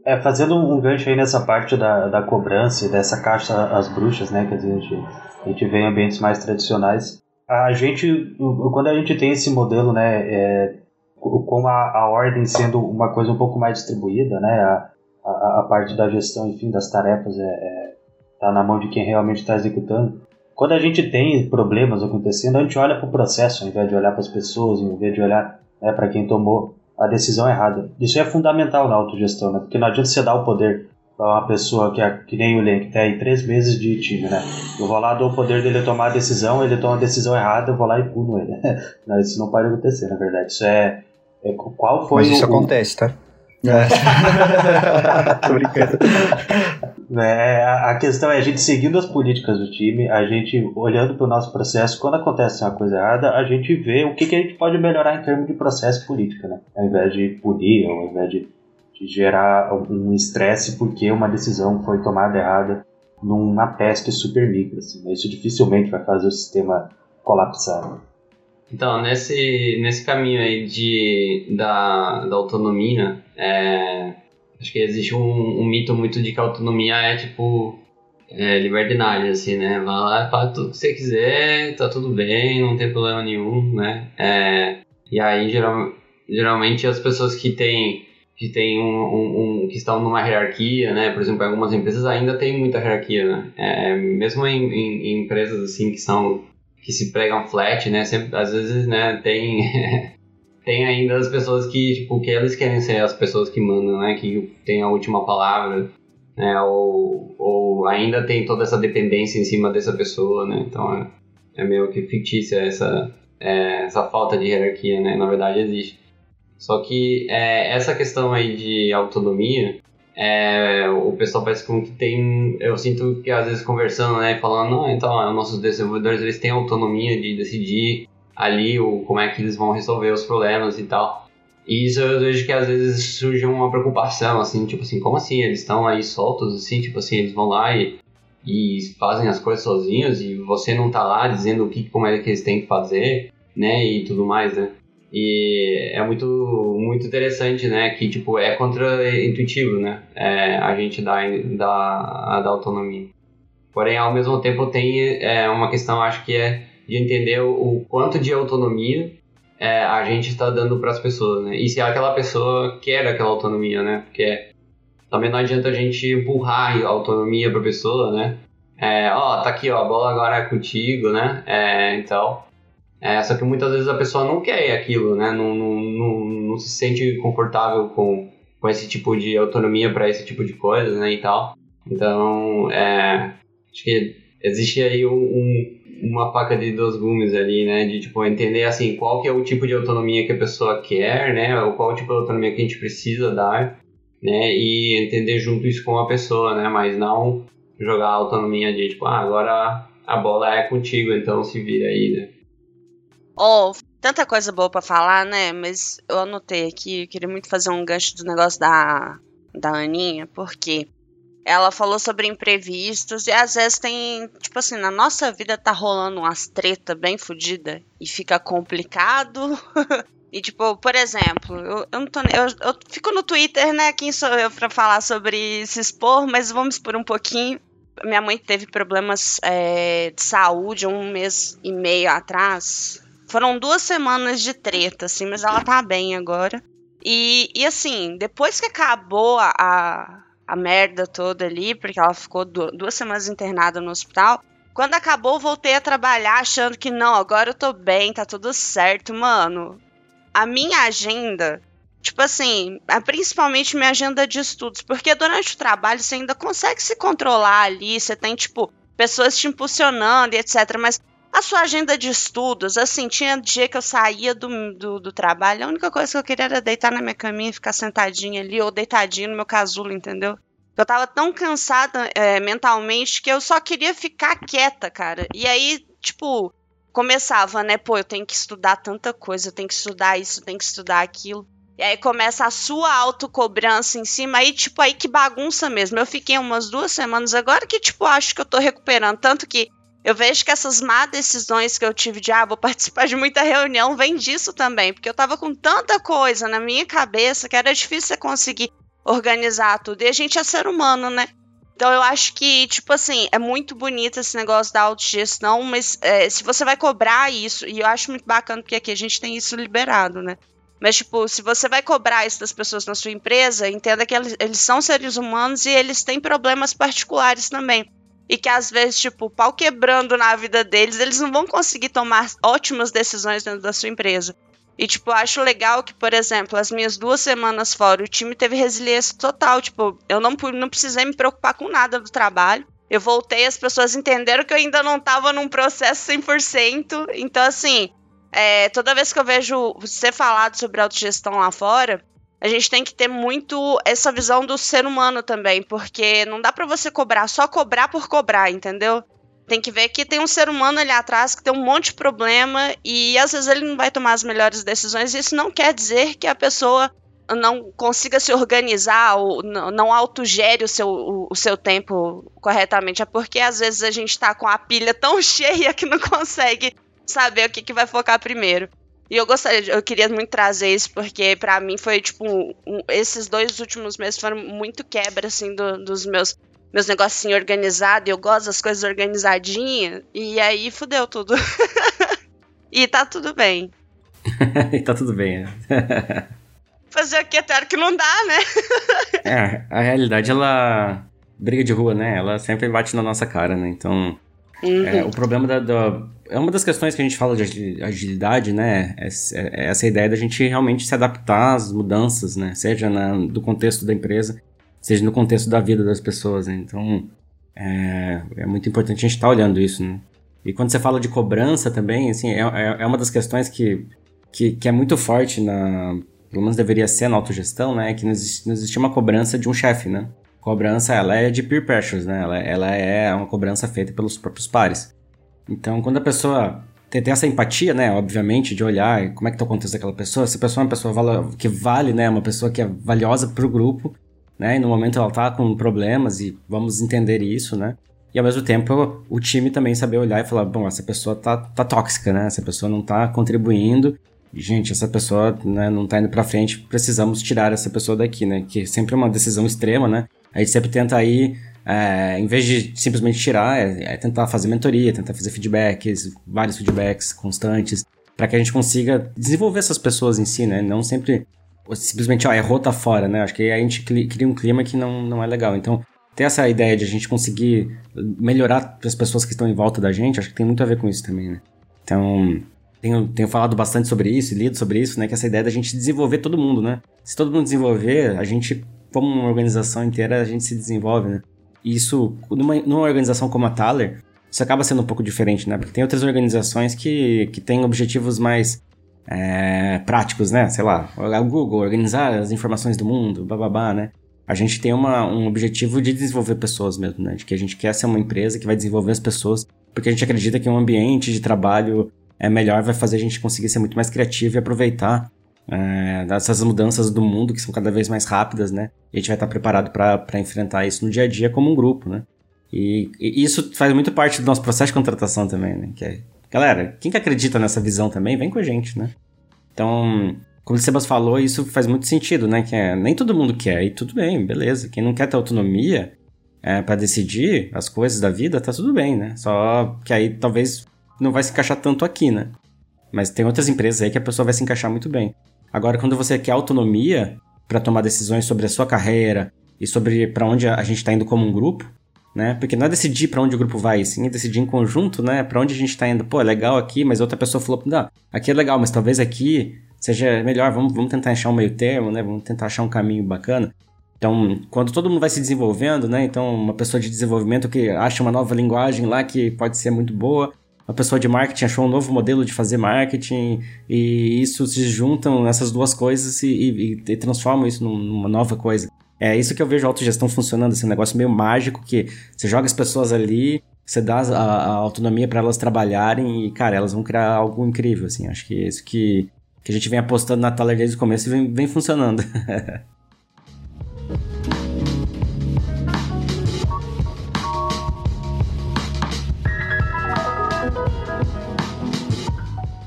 É, fazendo um gancho aí nessa parte da, da cobrança e dessa caixa às bruxas, né, que a gente, a gente vê em ambientes mais tradicionais, a gente, quando a gente tem esse modelo, né, é, com a, a ordem sendo uma coisa um pouco mais distribuída, né, a, a, a parte da gestão, enfim, das tarefas é, é tá na mão de quem realmente está executando. Quando a gente tem problemas acontecendo, a gente olha para o processo, ao invés de olhar para as pessoas, ao invés de olhar né, para quem tomou a decisão errada. Isso é fundamental na autogestão, né? Porque não adianta você dar o poder para uma pessoa que, é, que nem o Len, que tem aí três meses de time, né? Eu vou lá, dou o poder dele tomar a decisão, ele toma a decisão errada, eu vou lá e puno ele. <laughs> não, isso não pode acontecer, na verdade. Isso é. é qual foi Mas isso o, acontece, tá? É. <laughs> Tô brincando. <laughs> É, a questão é a gente seguindo as políticas do time, a gente olhando para o nosso processo, quando acontece uma coisa errada, a gente vê o que, que a gente pode melhorar em termos de processo política, né? Ao invés de punir, ao invés de, de gerar um estresse porque uma decisão foi tomada errada numa peste super micro. Assim, né? Isso dificilmente vai fazer o sistema colapsar. Então, nesse, nesse caminho aí de, da, da autonomia, é, acho que existe um, um, mito muito de que a autonomia é tipo é, assim, né? Vai lá, faz tudo que você quiser, tá tudo bem, não tem problema nenhum, né? É, e aí, geral, geralmente, as pessoas que têm que tem um, um, um, que estão numa hierarquia, né? Por exemplo, algumas empresas ainda tem muita hierarquia, né? É, mesmo em, em, em, empresas assim que são que se pregam flat, né? Sempre, às vezes, né? Tem <laughs> tem ainda as pessoas que, tipo, que eles querem ser as pessoas que mandam, né? Que tem a última palavra, né? Ou, ou ainda tem toda essa dependência em cima dessa pessoa, né? Então é, é meio que fictícia essa, é, essa falta de hierarquia, né? Na verdade existe. Só que é, essa questão aí de autonomia, é, o pessoal parece como que tem. Eu sinto que às vezes conversando, né? Falando, não, então, nossos desenvolvedores eles têm autonomia de decidir ali o, como é que eles vão resolver os problemas e tal. E isso eu vejo que às vezes surge uma preocupação, assim, tipo assim, como assim? Eles estão aí soltos, assim, tipo assim, eles vão lá e, e fazem as coisas sozinhos e você não tá lá dizendo o que, como é que eles têm que fazer, né, e tudo mais, né? E é muito, muito interessante, né, que, tipo, é contra-intuitivo, né, é, a gente dá, dá, dá autonomia. Porém, ao mesmo tempo tem é, uma questão, acho que é de entender o, quanto de autonomia é, a gente está dando para as pessoas, né? E se aquela pessoa quer aquela autonomia, né? Porque também não adianta a gente empurrar a autonomia para a pessoa, né? É, ó, tá aqui, ó, a bola agora é contigo, né? É, então, é, só que muitas vezes a pessoa não quer aquilo, né? Não, não, não, não se sente confortável com, com esse tipo de autonomia para esse tipo de coisa, né? E tal. Então, é, acho que existe aí um, um uma faca de dois gumes ali, né? De, tipo, entender, assim, qual que é o tipo de autonomia que a pessoa quer, né? Ou qual tipo de autonomia que a gente precisa dar, né? E entender junto isso com a pessoa, né? Mas não jogar a autonomia de, tipo, ah, agora a bola é contigo, então se vira aí, né? Oh, tanta coisa boa para falar, né? Mas eu anotei aqui, eu queria muito fazer um gancho do negócio da, da Aninha, porque ela falou sobre imprevistos e às vezes tem, tipo assim, na nossa vida tá rolando umas treta bem fodida e fica complicado. <laughs> e tipo, por exemplo, eu, eu não tô eu, eu fico no Twitter, né? Quem sou eu para falar sobre se expor, mas vamos expor um pouquinho. Minha mãe teve problemas é, de saúde um mês e meio atrás. Foram duas semanas de treta, assim, mas ela tá bem agora. E, e assim, depois que acabou a, a merda toda ali, porque ela ficou duas semanas internada no hospital. Quando acabou, voltei a trabalhar achando que não, agora eu tô bem, tá tudo certo, mano. A minha agenda, tipo assim, principalmente minha agenda de estudos, porque durante o trabalho você ainda consegue se controlar ali, você tem, tipo, pessoas te impulsionando e etc. Mas a sua agenda de estudos, assim, tinha dia que eu saía do, do, do, trabalho, a única coisa que eu queria era deitar na minha caminha e ficar sentadinha ali, ou deitadinho no meu casulo, entendeu? Eu tava tão cansada é, mentalmente que eu só queria ficar quieta, cara. E aí, tipo, começava, né? Pô, eu tenho que estudar tanta coisa, eu tenho que estudar isso, eu tenho que estudar aquilo. E aí começa a sua autocobrança em cima, aí, tipo, aí que bagunça mesmo. Eu fiquei umas duas semanas agora que, tipo, acho que eu tô recuperando. Tanto que eu vejo que essas má decisões que eu tive de, ah, vou participar de muita reunião, vem disso também. Porque eu tava com tanta coisa na minha cabeça que era difícil conseguir organizar tudo. E a gente é ser humano, né? Então eu acho que, tipo assim, é muito bonito esse negócio da autogestão, mas é, se você vai cobrar isso, e eu acho muito bacana porque aqui a gente tem isso liberado, né? Mas, tipo, se você vai cobrar isso das pessoas na sua empresa, entenda que eles, eles são seres humanos e eles têm problemas particulares também. E que às vezes, tipo, pau quebrando na vida deles, eles não vão conseguir tomar ótimas decisões dentro da sua empresa. E, tipo, acho legal que, por exemplo, as minhas duas semanas fora, o time teve resiliência total. Tipo, eu não, não precisei me preocupar com nada do trabalho. Eu voltei, as pessoas entenderam que eu ainda não estava num processo 100%. Então, assim, é, toda vez que eu vejo você falado sobre autogestão lá fora, a gente tem que ter muito essa visão do ser humano também, porque não dá para você cobrar só cobrar por cobrar, entendeu? Tem que ver que tem um ser humano ali atrás que tem um monte de problema e às vezes ele não vai tomar as melhores decisões. Isso não quer dizer que a pessoa não consiga se organizar ou não autogere o seu, o, o seu tempo corretamente. É porque às vezes a gente tá com a pilha tão <laughs> cheia que não consegue saber o que, que vai focar primeiro. E eu gostaria, eu queria muito trazer isso, porque para mim foi, tipo, um, esses dois últimos meses foram muito quebra, assim, do, dos meus, meus negocinhos organizados. Eu gosto das coisas organizadinhas. E aí fudeu tudo. <laughs> e tá tudo bem. <laughs> e tá tudo bem, é. <laughs> Fazer o que? Até que não dá, né? é, a realidade, ela. Briga de rua, né? Ela sempre bate na nossa cara, né? Então. Uhum. É, o problema da, da, É uma das questões que a gente fala de agilidade, né? É, é essa ideia da gente realmente se adaptar às mudanças, né? Seja na, do contexto da empresa, seja no contexto da vida das pessoas, né? Então, é, é muito importante a gente estar tá olhando isso, né? E quando você fala de cobrança também, assim, é, é, é uma das questões que, que, que, é muito forte na... Pelo menos deveria ser na autogestão, né? Que não existe, não existe uma cobrança de um chefe, né? cobrança ela é de peer pressures, né? Ela, ela é uma cobrança feita pelos próprios pares. Então, quando a pessoa tem, tem, essa empatia, né? Obviamente, de olhar como é que tá o contexto daquela pessoa. Se a pessoa é uma pessoa que vale, né? Uma pessoa que é valiosa para o grupo, né? E no momento ela tá com problemas e vamos entender isso, né? E ao mesmo tempo o time também saber olhar e falar, bom, essa pessoa tá, tá tóxica, né? Essa pessoa não tá contribuindo. Gente, essa pessoa né, não tá indo para frente, precisamos tirar essa pessoa daqui, né? Que sempre é uma decisão extrema, né? A gente sempre tenta aí, é, em vez de simplesmente tirar, é, é, tentar fazer mentoria, tentar fazer feedbacks, vários feedbacks constantes, para que a gente consiga desenvolver essas pessoas em si, né? Não sempre simplesmente, ó, errou, tá fora, né? Acho que aí a gente cria um clima que não, não é legal. Então, ter essa ideia de a gente conseguir melhorar as pessoas que estão em volta da gente, acho que tem muito a ver com isso também, né? Então, tenho, tenho falado bastante sobre isso e lido sobre isso, né? Que essa ideia da gente desenvolver todo mundo, né? Se todo mundo desenvolver, a gente como uma organização inteira, a gente se desenvolve, né? E isso, numa, numa organização como a Thaler, isso acaba sendo um pouco diferente, né? Porque tem outras organizações que, que têm objetivos mais é, práticos, né? Sei lá, o Google, organizar as informações do mundo, bababá, né? A gente tem uma, um objetivo de desenvolver pessoas mesmo, né? De que a gente quer ser uma empresa que vai desenvolver as pessoas, porque a gente acredita que um ambiente de trabalho é melhor, vai fazer a gente conseguir ser muito mais criativo e aproveitar é, dessas mudanças do mundo que são cada vez mais rápidas, né? E a gente vai estar preparado para enfrentar isso no dia a dia como um grupo, né? E, e, isso faz muito parte do nosso processo de contratação também, né? Que é, galera, quem que acredita nessa visão também, vem com a gente, né? Então, como o Sebas falou, isso faz muito sentido, né? Que é, nem todo mundo quer, e tudo bem, beleza. Quem não quer ter autonomia é, para decidir as coisas da vida, tá tudo bem, né? Só que aí talvez não vai se encaixar tanto aqui, né? Mas tem outras empresas aí que a pessoa vai se encaixar muito bem. Agora, quando você quer autonomia para tomar decisões sobre a sua carreira e sobre para onde a gente está indo como um grupo, né? Porque não é decidir para onde o grupo vai, sim é decidir em conjunto, né? Para onde a gente está indo. Pô, é legal aqui, mas outra pessoa falou, não, aqui é legal, mas talvez aqui seja melhor. Vamos, vamos tentar achar um meio termo, né? Vamos tentar achar um caminho bacana. Então, quando todo mundo vai se desenvolvendo, né? Então, uma pessoa de desenvolvimento que acha uma nova linguagem lá que pode ser muito boa, a pessoa de marketing achou um novo modelo de fazer marketing e isso se juntam essas duas coisas e, e, e transformam isso numa nova coisa. É isso que eu vejo a autogestão funcionando, esse negócio meio mágico que você joga as pessoas ali, você dá a, a autonomia para elas trabalharem e, cara, elas vão criar algo incrível, assim. Acho que é isso que, que a gente vem apostando na Thaler desde o começo e vem, vem funcionando. <laughs>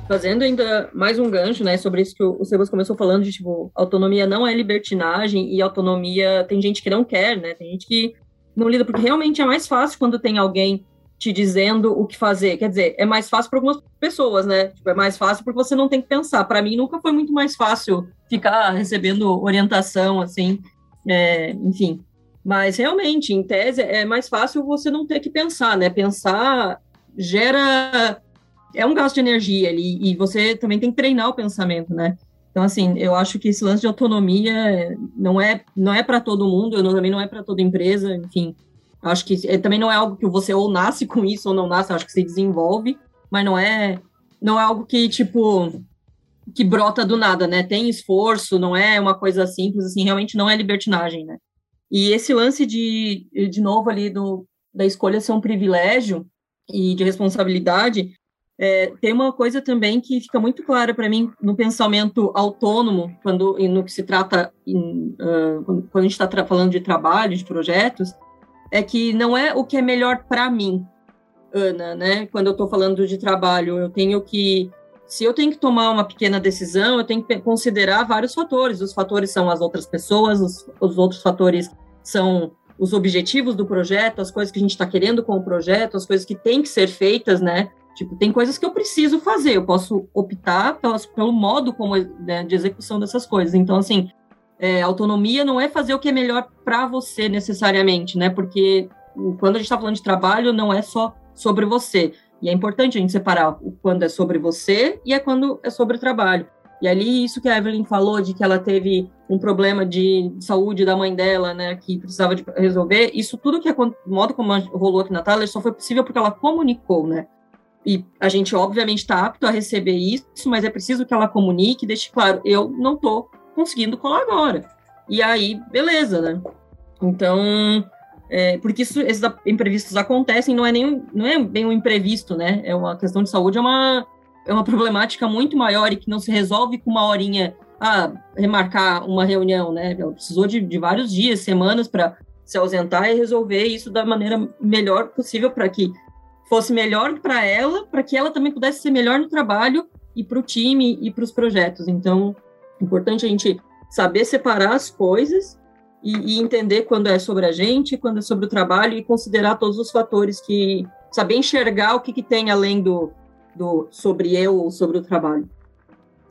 Fazendo ainda mais um gancho, né, sobre isso que o Sebas começou falando, de, tipo, autonomia não é libertinagem e autonomia tem gente que não quer, né, tem gente que não lida, porque realmente é mais fácil quando tem alguém te dizendo o que fazer. Quer dizer, é mais fácil para algumas pessoas, né? Tipo, é mais fácil porque você não tem que pensar. Para mim, nunca foi muito mais fácil ficar recebendo orientação, assim, é, enfim. Mas realmente, em tese, é mais fácil você não ter que pensar, né? Pensar gera é um gasto de energia ali, e você também tem que treinar o pensamento, né? Então, assim, eu acho que esse lance de autonomia não é, não é para todo mundo, eu também não é para toda empresa, enfim. Acho que é, também não é algo que você ou nasce com isso ou não nasce, acho que se desenvolve, mas não é, não é algo que, tipo, que brota do nada, né? Tem esforço, não é uma coisa simples, assim, realmente não é libertinagem, né? E esse lance de, de novo ali, do, da escolha ser um privilégio e de responsabilidade, é, tem uma coisa também que fica muito clara para mim no pensamento autônomo, quando no que se trata, em, uh, quando a gente está falando de trabalho, de projetos, é que não é o que é melhor para mim, Ana, né? Quando eu estou falando de trabalho, eu tenho que, se eu tenho que tomar uma pequena decisão, eu tenho que considerar vários fatores. Os fatores são as outras pessoas, os, os outros fatores são os objetivos do projeto, as coisas que a gente está querendo com o projeto, as coisas que têm que ser feitas, né? Tipo, tem coisas que eu preciso fazer, eu posso optar pelas, pelo modo como né, de execução dessas coisas. Então, assim, é, autonomia não é fazer o que é melhor para você necessariamente, né? Porque quando a gente está falando de trabalho, não é só sobre você. E é importante a gente separar quando é sobre você e é quando é sobre o trabalho. E ali, isso que a Evelyn falou, de que ela teve um problema de saúde da mãe dela, né, que precisava de resolver, isso tudo que, o modo como rolou aqui na Thaler, só foi possível porque ela comunicou, né? E a gente, obviamente, está apto a receber isso, mas é preciso que ela comunique, deixe claro, eu não estou conseguindo colar agora. E aí, beleza, né? Então, é, porque isso, esses imprevistos acontecem, não é nem não é bem um imprevisto, né? É uma questão de saúde, é uma, é uma problemática muito maior e que não se resolve com uma horinha, ah, remarcar uma reunião, né? Ela precisou de, de vários dias, semanas para se ausentar e resolver isso da maneira melhor possível para que fosse melhor para ela, para que ela também pudesse ser melhor no trabalho e para o time e para os projetos. Então, é importante a gente saber separar as coisas e, e, entender quando é sobre a gente, quando é sobre o trabalho e considerar todos os fatores que saber enxergar o que, que tem além do, do sobre eu ou sobre o trabalho.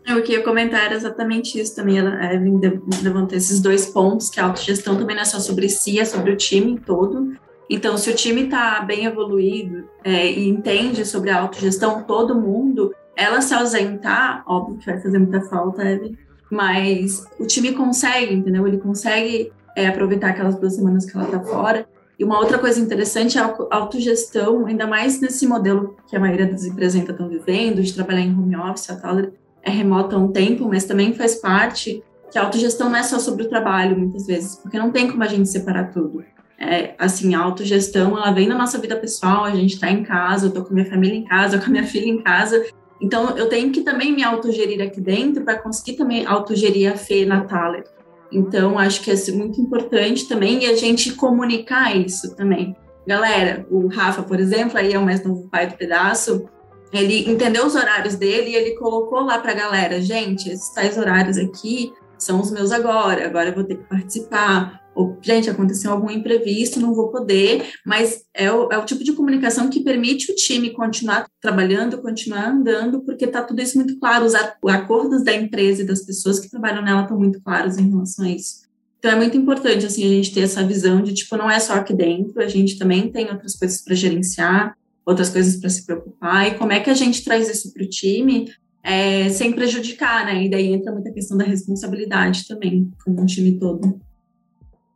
Eu queria comentar exatamente isso também. A Evelyn levantou esses dois pontos, que a autogestão também não é só sobre si, é sobre o time todo. Então, se o time está bem evoluído é, e entende sobre a autogestão, todo mundo, ela se ausentar, óbvio que vai fazer muita falta, Evelyn, mas o time consegue, entendeu? Ele consegue é, aproveitar aquelas duas semanas que ela está fora. E uma outra coisa interessante é a autogestão, ainda mais nesse modelo que a maioria das empresas ainda estão vivendo, de trabalhar em home office, a tal é remota há um tempo, mas também faz parte que a autogestão não é só sobre o trabalho, muitas vezes, porque não tem como a gente separar tudo é, assim, a autogestão, ela vem na nossa vida pessoal, a gente está em casa, eu tô com minha família em casa, <laughs> com a minha filha em casa, então eu tenho que também me autogerir aqui dentro para conseguir também autogerir a Fê na Thaler. Então, acho que é muito importante também e a gente comunicar isso também. Galera, o Rafa, por exemplo, aí é o mais novo pai do pedaço, ele entendeu os horários dele e ele colocou lá para a galera, gente, esses tais horários aqui são os meus agora, agora eu vou ter que participar ou, gente, aconteceu algum imprevisto, não vou poder, mas é o, é o tipo de comunicação que permite o time continuar trabalhando, continuar andando, porque está tudo isso muito claro, os acordos da empresa e das pessoas que trabalham nela estão muito claros em relação a isso. Então é muito importante assim a gente ter essa visão de tipo não é só aqui dentro, a gente também tem outras coisas para gerenciar, outras coisas para se preocupar e como é que a gente traz isso para o time é, sem prejudicar, né? E daí entra muita questão da responsabilidade também, como um time todo.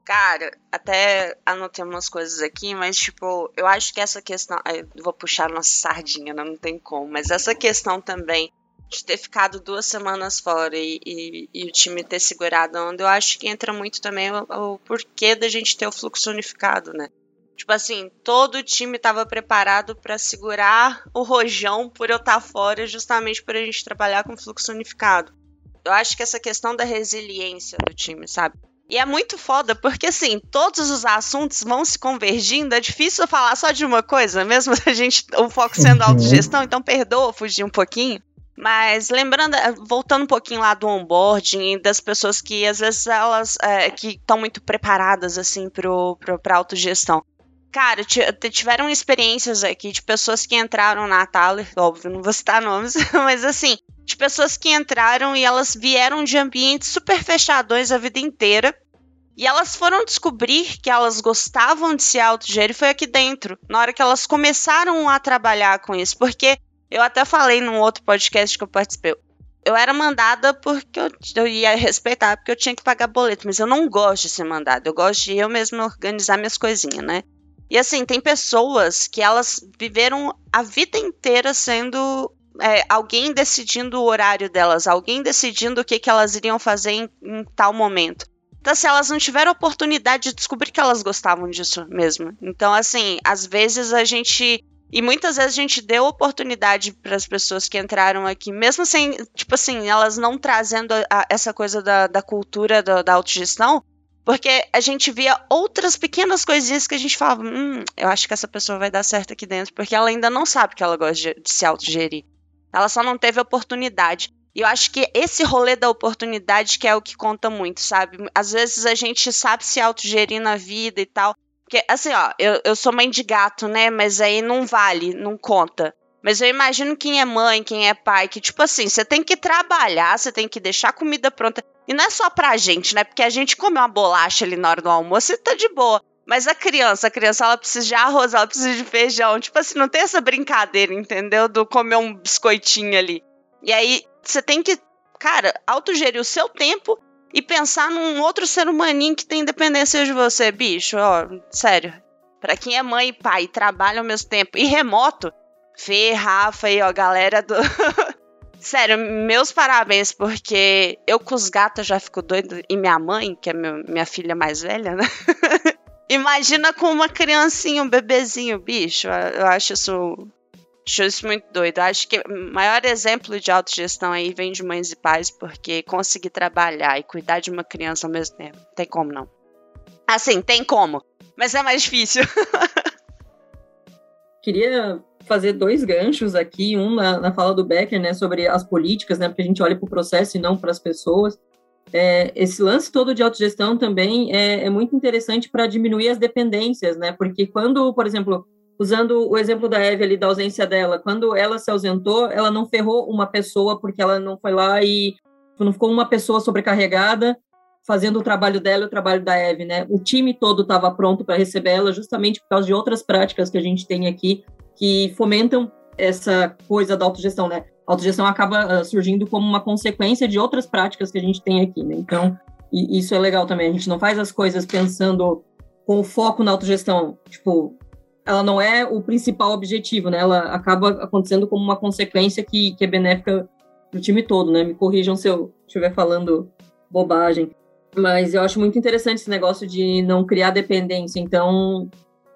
Cara, até anotei umas coisas aqui, mas, tipo, eu acho que essa questão. Vou puxar nossa sardinha, não tem como, mas essa questão também de ter ficado duas semanas fora e, e, e, o time ter segurado a onda, eu acho que entra muito também o, o, porquê da gente ter o fluxo unificado, né? Tipo assim, todo o time estava preparado para segurar o rojão por eu estar tá fora, justamente por a gente trabalhar com fluxo unificado. Eu acho que essa questão da resiliência do time, sabe? E é muito foda, porque assim, todos os assuntos vão se convergindo. É difícil falar só de uma coisa, mesmo <laughs> a gente, o foco sendo uhum. autogestão, então perdoa fugir um pouquinho. Mas lembrando, eh, voltando um pouquinho lá do onboarding, das pessoas que às vezes elas é, que estão muito preparadas assim para autogestão. Cara, tiveram experiências aqui de pessoas que entraram na Thaler, óbvio, não vou citar <laughs> nomes, mas assim, de pessoas que entraram e elas vieram de ambientes super fechadões a vida inteira. E elas foram descobrir que elas gostavam de se autogerir foi aqui dentro, na hora que elas começaram a trabalhar com isso. Porque eu até falei num outro podcast que eu participei. Eu era mandada porque eu, eu ia respeitar, porque eu tinha que pagar boleto, mas eu não gosto de ser mandada. Eu gosto de eu mesma organizar minhas coisinhas, né? E assim, tem pessoas que elas viveram a vida inteira sendo é, alguém decidindo o horário delas, alguém decidindo o que, que elas iriam fazer em, em tal momento. Então, se elas não tiveram oportunidade de descobrir que elas gostavam disso mesmo. Então, assim, às vezes a gente. E muitas vezes a gente deu oportunidade para as pessoas que entraram aqui, mesmo sem, tipo assim, elas não trazendo a, a, essa coisa da, da cultura da, da autogestão, porque a gente via outras pequenas coisinhas que a gente falava, hum, eu acho que essa pessoa vai dar certo aqui dentro, porque ela ainda não sabe que ela gosta de, de se autogerir. Ela só não teve oportunidade. E eu acho que esse rolê da oportunidade que é o que conta muito, sabe? Às vezes a gente sabe se autogerir na vida e tal. Porque, assim, ó, eu, eu sou mãe de gato, né? Mas aí não vale, não conta. Mas eu imagino quem é mãe, quem é pai, que, tipo assim, você tem que trabalhar, você tem que deixar a comida pronta. E não é só pra gente, né? Porque a gente come uma bolacha ali na hora do almoço e tá de boa. Mas a criança, a criança, ela precisa de arroz, ela precisa de feijão. Tipo assim, não tem essa brincadeira, entendeu? Do comer um biscoitinho ali. E aí, você tem que, cara, autogerir o seu tempo e pensar num outro ser humaninho que tem independência de você, bicho. Ó, sério. Pra quem é mãe e pai e trabalha ao mesmo tempo e remoto, Fê, Rafa aí, ó, galera do. <laughs> Sério, meus parabéns, porque eu com os gatos já fico doido. E minha mãe, que é meu, minha filha mais velha, né? <laughs> Imagina com uma criancinha, um bebezinho, bicho. Eu acho isso, acho isso muito doido. Acho que o maior exemplo de autogestão aí vem de mães e pais, porque conseguir trabalhar e cuidar de uma criança ao mesmo tempo. Tem como não. Assim, tem como, mas é mais difícil. <laughs> Queria fazer dois ganchos aqui, um na, na fala do Becker, né, sobre as políticas, né, porque a gente olha para o processo e não para as pessoas. É, esse lance todo de autogestão também é, é muito interessante para diminuir as dependências, né? Porque quando, por exemplo, usando o exemplo da Eve ali, da ausência dela, quando ela se ausentou, ela não ferrou uma pessoa porque ela não foi lá e não ficou uma pessoa sobrecarregada fazendo o trabalho dela e o trabalho da Eve, né? O time todo estava pronto para receber ela justamente por causa de outras práticas que a gente tem aqui que fomentam essa coisa da autogestão, né? A autogestão acaba uh, surgindo como uma consequência de outras práticas que a gente tem aqui, né? Então, isso é legal também. A gente não faz as coisas pensando com foco na autogestão. Tipo, ela não é o principal objetivo, né? Ela acaba acontecendo como uma consequência que, que é benéfica para o time todo, né? Me corrijam se eu estiver falando bobagem. Mas eu acho muito interessante esse negócio de não criar dependência. Então,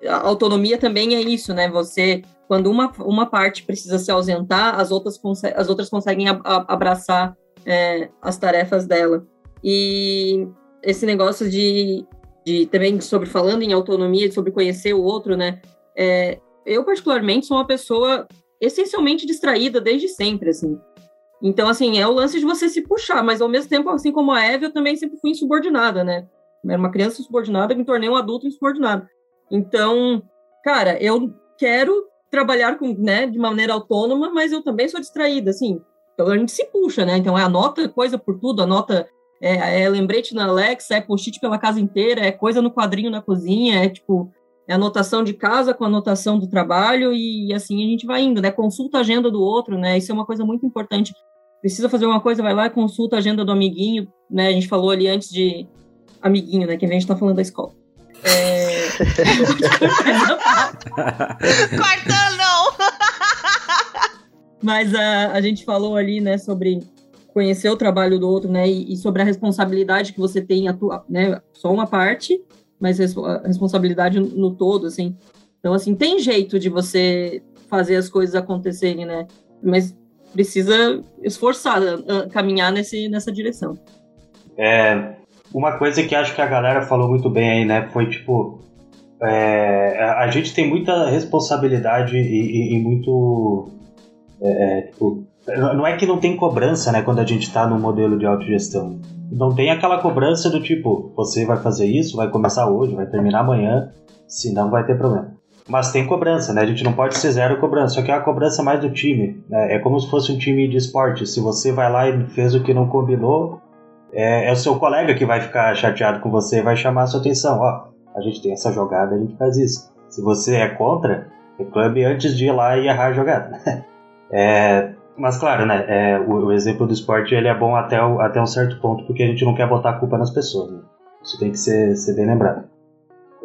a autonomia também é isso, né? Você, quando uma, uma parte precisa se ausentar, as outras, as outras conseguem abraçar é, as tarefas dela. E esse negócio de, de também sobre falando em autonomia, sobre conhecer o outro, né? É, eu particularmente sou uma pessoa essencialmente distraída desde sempre, assim. Então, assim, é o lance de você se puxar, mas ao mesmo tempo, assim como a Eve, eu também sempre fui insubordinada, né? Era uma criança insubordinada, me tornei um adulto insubordinado. Então, cara, eu quero trabalhar com, né, de maneira autônoma, mas eu também sou distraída, assim. Então a gente se puxa, né? Então é anota coisa por tudo, anota é, é lembrete na Alexa, é post-it pela casa inteira, é coisa no quadrinho na cozinha, é tipo é anotação de casa com anotação do trabalho e, e assim a gente vai indo, né? Consulta a agenda do outro, né? Isso é uma coisa muito importante. Precisa fazer uma coisa, vai lá e consulta a agenda do amiguinho, né? A gente falou ali antes de amiguinho, né? Que a gente tá falando da escola. É... <laughs> Cortando! <laughs> Mas a, a gente falou ali, né, sobre conhecer o trabalho do outro, né, e, e sobre a responsabilidade que você tem, a tua, né, só uma parte, mas responsabilidade no todo, assim. Então, assim, tem jeito de você fazer as coisas acontecerem, né? Mas precisa esforçar, caminhar nesse, nessa direção. É, uma coisa que acho que a galera falou muito bem aí, né? Foi tipo. É, a gente tem muita responsabilidade e, e, e muito. É, é, tipo, não é que não tem cobrança, né? Quando a gente está no modelo de autogestão. Não tem aquela cobrança do tipo, você vai fazer isso, vai começar hoje, vai terminar amanhã, senão vai ter problema. Mas tem cobrança, né? A gente não pode ser zero cobrança, só que é a cobrança mais do time. Né? É como se fosse um time de esporte. Se você vai lá e fez o que não combinou, é, é o seu colega que vai ficar chateado com você e vai chamar a sua atenção. Ó, a gente tem essa jogada, a gente faz isso. Se você é contra, reclame antes de ir lá e errar a jogada. <laughs> é, mas claro, né? É, o, o, exemplo do esporte ele é bom até, o, até um certo ponto, porque a gente não quer botar a culpa nas pessoas. Né? Isso tem que ser, ser bem lembrado.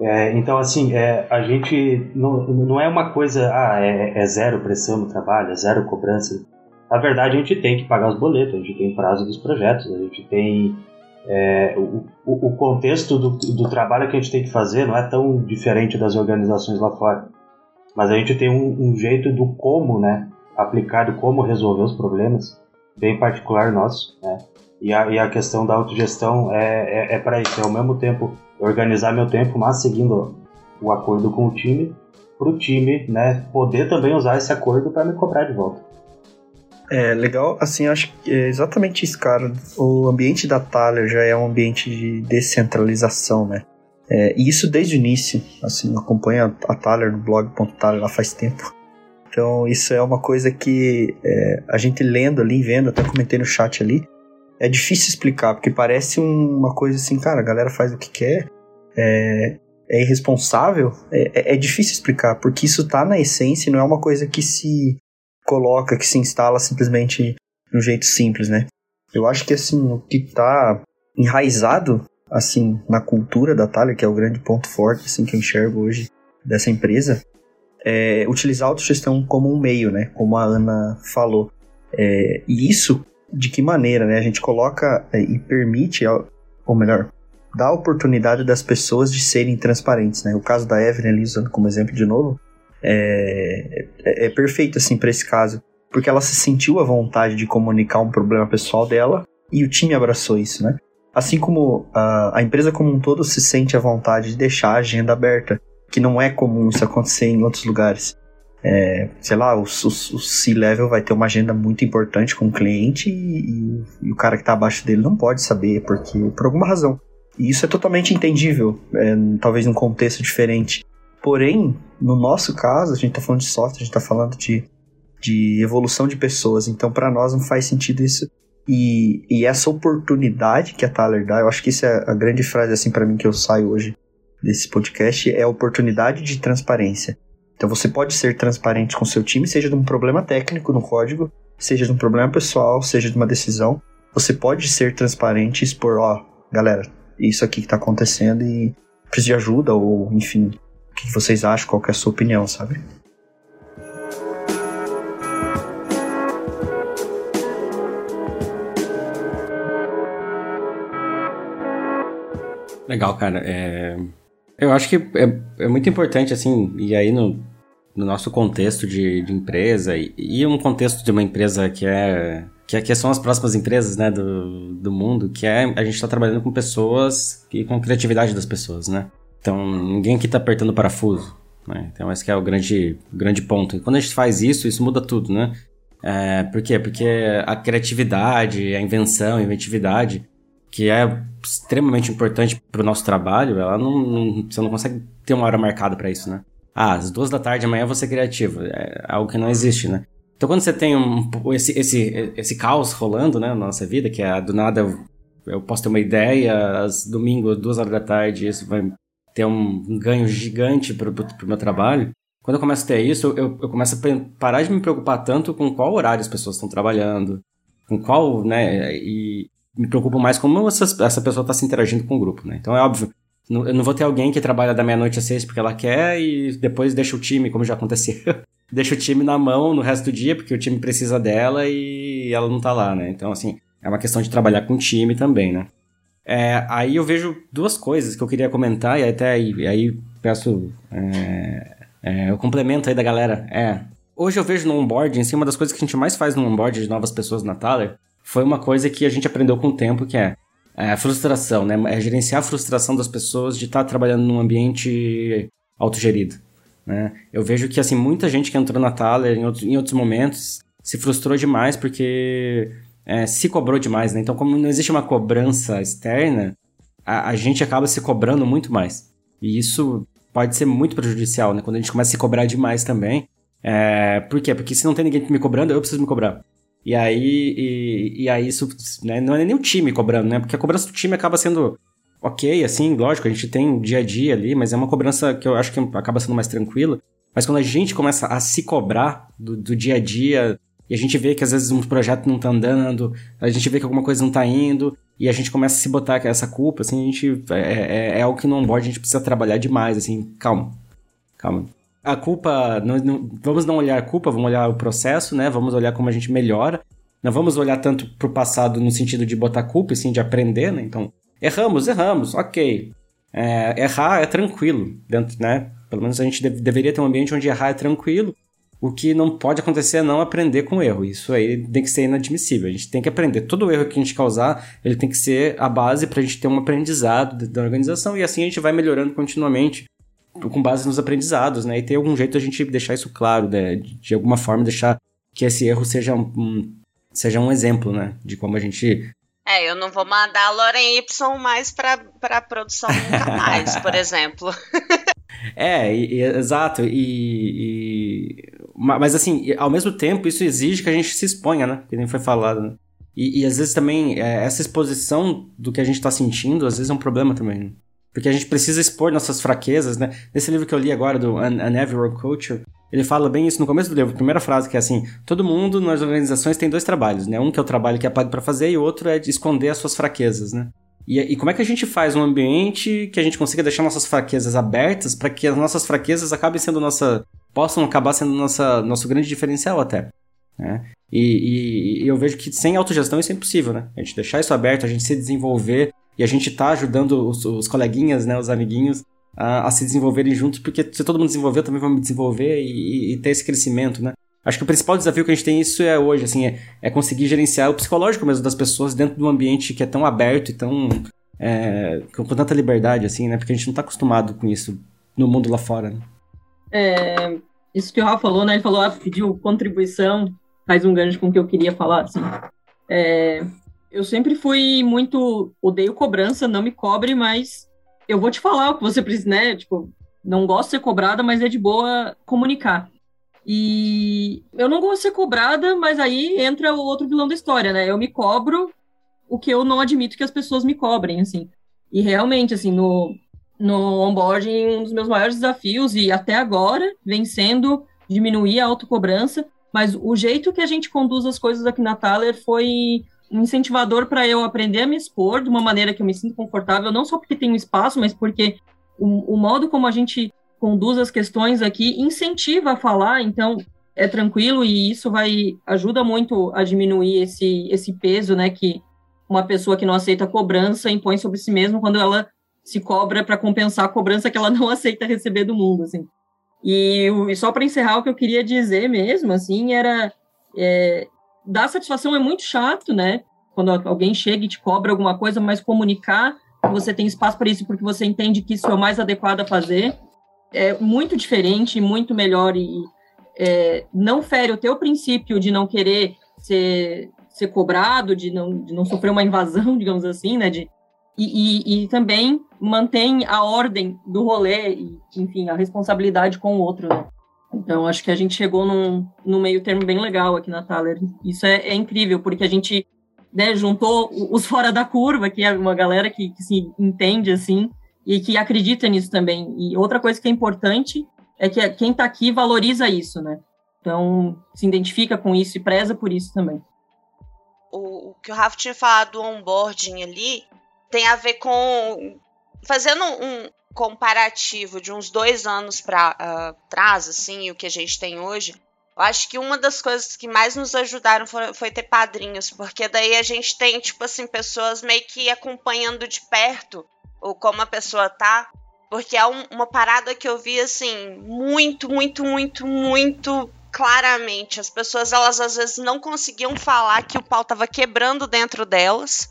É, então, assim, é, a gente não, não é uma coisa, ah, é, é, zero pressão no trabalho, é zero cobrança. Na verdade, a gente tem que pagar os boletos, a gente tem prazo dos projetos, a gente tem. É, o, o, contexto do, do trabalho que a gente tem que fazer não é tão diferente das organizações lá fora. Mas a gente tem um, um jeito do como, né, aplicar, do como resolver os problemas, bem particular nosso, né? E a, e a questão da autogestão é, é, é para isso, é ao mesmo tempo organizar meu tempo, mas seguindo o acordo com o time, para o time né, poder também usar esse acordo para me cobrar de volta. É, legal, assim, acho que é exatamente isso, cara. O ambiente da Thaler já é um ambiente de descentralização, né? É, e isso desde o início, assim, acompanha a Thaler no blog.thaler lá faz tempo. Então, isso é uma coisa que é, a gente lendo ali, vendo, até comentei no chat ali, é difícil explicar, porque parece uma coisa assim, cara, a galera faz o que quer, é, é irresponsável. É, é, é difícil explicar, porque isso tá na essência, não é uma coisa que se coloca, que se instala simplesmente de um jeito simples, né? Eu acho que assim, o que tá enraizado assim na cultura da Thalia, que é o grande ponto forte assim que eu enxergo hoje dessa empresa, é utilizar a autogestão como um meio, né? Como a Ana falou. É, e isso de que maneira, né? A gente coloca é, e permite, ou melhor, dá a oportunidade das pessoas de serem transparentes, né? O caso da Evelyn ali, usando como exemplo de novo, é, é, é perfeito, assim, para esse caso. Porque ela se sentiu à vontade de comunicar um problema pessoal dela e o time abraçou isso, né? Assim como a, a empresa como um todo se sente à vontade de deixar a agenda aberta, que não é comum isso acontecer em outros lugares é, sei lá, o, o, o C-level vai ter uma agenda muito importante com o cliente e, e, o cara que está abaixo dele não pode saber, porque por alguma razão. E isso é totalmente entendível, é, talvez num contexto diferente. Porém, no nosso caso, a gente está falando de software, a gente está falando de, de evolução de pessoas, então para nós não faz sentido isso. E, e essa oportunidade que a Tyler dá, eu acho que isso é a grande frase assim para mim que eu saio hoje desse podcast, é a oportunidade de transparência. Então você pode ser transparente com seu time, seja de um problema técnico no código, seja de um problema pessoal, seja de uma decisão. Você pode ser transparente e expor, ó, galera, isso aqui que tá acontecendo e preciso de ajuda, ou enfim, o que vocês acham, qual é a sua opinião, sabe? Legal, cara. É... Eu acho que é, é muito importante, assim, e aí no, no nosso contexto de, de empresa e, e, um contexto de uma empresa que é que, é, que são as próximas empresas né, do, do mundo, que é a gente está trabalhando com pessoas e com a criatividade das pessoas, né? Então ninguém aqui está apertando parafuso, né? Então esse é o grande, grande ponto. E quando a gente faz isso, isso muda tudo, né? É, por quê? Porque a criatividade, a invenção, a inventividade, que é extremamente importante para o nosso trabalho, ela não, não, você não consegue ter uma hora marcada para isso, né? Ah, às duas da tarde amanhã você criativo. É algo que não existe, né? Então quando você tem um, esse, esse, esse caos rolando né, na nossa vida, que é do nada eu, posso ter uma ideia, às domingo, duas horas da tarde, isso vai ter um, um ganho gigante pro, pro, meu trabalho. Quando eu começo a ter isso, eu, eu começo a parar de me preocupar tanto com qual horário as pessoas estão trabalhando, com qual, né, e me preocupo mais como essa, pessoa está se interagindo com o grupo, né? Então é óbvio, eu não vou ter alguém que trabalha da meia-noite às seis porque ela quer e depois deixa o time, como já aconteceu. <laughs> deixa o time na mão no resto do dia, porque o time precisa dela e ela não tá lá, né? Então, assim, é uma questão de trabalhar com o time também, né? É, aí eu vejo duas coisas que eu queria comentar, e até aí, aí peço é, é, o complemento aí da galera. É, hoje eu vejo no onboarding, assim, uma das coisas que a gente mais faz no onboarding de novas pessoas na Thaler foi uma coisa que a gente aprendeu com o tempo, que é, é a frustração, né? É gerenciar a frustração das pessoas de estar trabalhando num ambiente autogerido. Né? Eu vejo que assim muita gente que entrou na Thaler em outros, em outros momentos se frustrou demais porque é, se cobrou demais, né? Então, como não existe uma cobrança externa, a, a, gente acaba se cobrando muito mais. E isso pode ser muito prejudicial, né? Quando a gente começa a se cobrar demais também. É, por quê? Porque se não tem ninguém me cobrando, eu preciso me cobrar. E aí, e, e aí isso né? não é nem o time cobrando, né? Porque a cobrança do time acaba sendo ok, assim, lógico, a gente tem dia a dia ali, mas é uma cobrança que eu acho que acaba sendo mais tranquila. Mas quando a gente começa a se cobrar do, do dia a dia, e a gente vê que às vezes um projeto não tá andando, a gente vê que alguma coisa não tá indo, e a gente começa a se botar essa culpa, assim, a gente. É, é, é algo que no onboard a gente precisa trabalhar demais, assim, calma. Calma. A culpa. Não, não, vamos não olhar a culpa, vamos olhar o processo, né? Vamos olhar como a gente melhora. Não vamos olhar tanto pro passado no sentido de botar culpa, assim, de aprender, né? Então, Erramos, erramos, ok. É, errar é tranquilo, dentro, né? Pelo menos a gente deve, deveria ter um ambiente onde errar é tranquilo. O que não pode acontecer é não aprender com o erro. Isso aí tem que ser inadmissível. A gente tem que aprender. Todo erro que a gente causar, ele tem que ser a base para a gente ter um aprendizado da organização e assim a gente vai melhorando continuamente com base nos aprendizados, né? E ter algum jeito a gente deixar isso claro, né? De, alguma forma deixar que esse erro seja um, seja um exemplo, né? De como a gente é, eu não vou mandar a Loren Y mais pra, pra produção nunca mais, por <laughs> exemplo. É, e, e, exato. E, e, mas assim, ao mesmo tempo, isso exige que a gente se exponha, né? Que nem foi falado. Né? E, às vezes também, é, essa exposição do que a gente está sentindo, às vezes é um problema também. Porque a gente precisa expor nossas fraquezas, né? Nesse livro que eu li agora, do An, An Everywhere Culture, ele fala bem isso no começo do livro, primeira frase, que é assim: todo mundo nas organizações tem dois trabalhos, né? Um que é o trabalho que é pago para fazer e o outro é de esconder as suas fraquezas, né? E, e, como é que a gente faz um ambiente que a gente consiga deixar nossas fraquezas abertas para que as nossas fraquezas acabem sendo nossa. possam acabar sendo nossa, nosso grande diferencial até. Né? E, e, e eu vejo que sem autogestão isso é impossível, né? A gente deixar isso aberto, a gente se desenvolver e a gente tá ajudando os, os coleguinhas, né, os amiguinhos, a, a, se desenvolverem juntos, porque se todo mundo desenvolver, eu também vou me desenvolver e, e, ter esse crescimento, né? Acho que o principal desafio que a gente tem isso é hoje, assim, é, é conseguir gerenciar o psicológico mesmo das pessoas dentro de um ambiente que é tão aberto e tão é, com, tanta liberdade, assim, né? Porque a gente não está acostumado com isso no mundo lá fora, né? É, isso que o Rafa falou, né? Ele falou, ah, pediu contribuição, faz um gancho com o que eu queria falar, assim. É, eu sempre fui muito, odeio cobrança, não me cobre, mas eu vou te falar o que você precisa, né? Tipo, não gosto de ser cobrada, mas é de boa comunicar. E eu não gosto de ser cobrada, mas aí entra o outro vilão da história, né? Eu me cobro o que eu não admito que as pessoas me cobrem, assim. E realmente, assim, no, no onboarding, um dos meus maiores desafios, e até agora, vem sendo diminuir a autocobrança, mas o jeito que a gente conduz as coisas aqui na Thaler foi um incentivador para eu aprender a me expor de uma maneira que eu me sinto confortável, não só porque um espaço, mas porque o, o modo como a gente conduz as questões aqui incentiva a falar, então é tranquilo e isso vai ajuda muito a diminuir esse, esse peso, né, que uma pessoa que não aceita cobrança impõe sobre si mesma quando ela se cobra para compensar a cobrança que ela não <laughs> aceita receber do mundo, assim. E, e só para encerrar o que eu queria dizer mesmo, assim, era é, dar satisfação é muito chato, né? Quando alguém chega e te cobra alguma coisa, mas comunicar você tem espaço para isso porque você entende que isso é o mais adequado a fazer é muito diferente, muito melhor e é, não fere o teu princípio de não querer ser, ser cobrado, de não, de não sofrer uma invasão, <laughs> digamos assim, né? De, e, e, e também mantém a ordem do rolê e, enfim, a responsabilidade com o outro, né? Então, acho que a gente chegou num, num meio termo bem legal aqui na Thaler. Isso é, é incrível, porque a gente né, juntou os fora da curva, que é uma galera que, que se entende, assim, e que acredita nisso também. E outra coisa que é importante é que quem está aqui valoriza isso, né? Então, se identifica com isso e preza por isso também. O, o que o Rafa tinha falado do onboarding ali tem a ver com fazendo um, comparativo de uns dois anos para uh, trás, assim, o que a gente tem hoje, eu acho que uma das coisas que mais nos ajudaram foi, foi, ter padrinhos, porque daí a gente tem, tipo assim, pessoas meio que acompanhando de perto ou como a pessoa tá. Porque é um, uma parada que eu vi, assim, muito, muito, muito, muito claramente. As pessoas, elas às vezes não conseguiam falar que o pau tava quebrando dentro delas.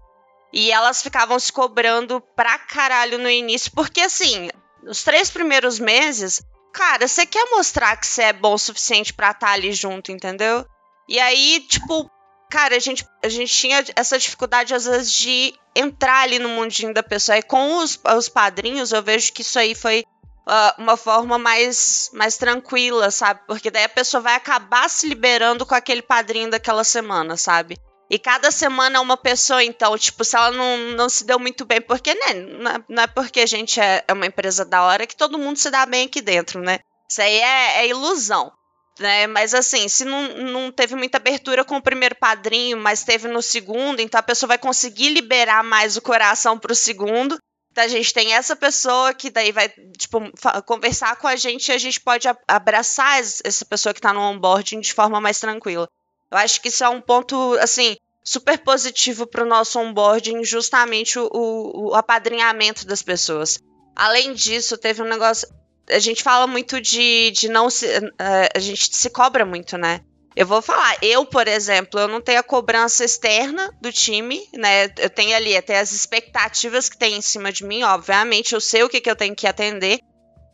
E elas ficavam se cobrando pra caralho no início, porque assim, nos três primeiros meses, cara, você quer mostrar que você é bom o suficiente para estar tá ali junto, entendeu? E aí, tipo, cara, a gente, a gente tinha essa dificuldade, às vezes, de entrar ali no mundinho da pessoa. E com os, os padrinhos, eu vejo que isso aí foi uh, uma forma mais, mais tranquila, sabe? Porque daí a pessoa vai acabar se liberando com aquele padrinho daquela semana, sabe? E cada semana uma pessoa, então, tipo, se ela não, não se deu muito bem, porque, né? Não é, não é porque a gente é, é, uma empresa da hora que todo mundo se dá bem aqui dentro, né? Isso aí é, é ilusão. Né? Mas assim, se não, não teve muita abertura com o primeiro padrinho, mas teve no segundo, então a pessoa vai conseguir liberar mais o coração pro segundo. Então a gente tem essa pessoa que daí vai, tipo, conversar com a gente e a gente pode abraçar essa pessoa que tá no onboarding de forma mais tranquila. Eu acho que isso é um ponto, assim, super positivo para o nosso onboarding, justamente o, o, apadrinhamento das pessoas. Além disso, teve um negócio. A gente fala muito de, de não se. Uh, a gente se cobra muito, né? Eu vou falar, eu, por exemplo, eu não tenho a cobrança externa do time, né? Eu tenho ali até as expectativas que tem em cima de mim, obviamente, eu sei o que, que eu tenho que atender.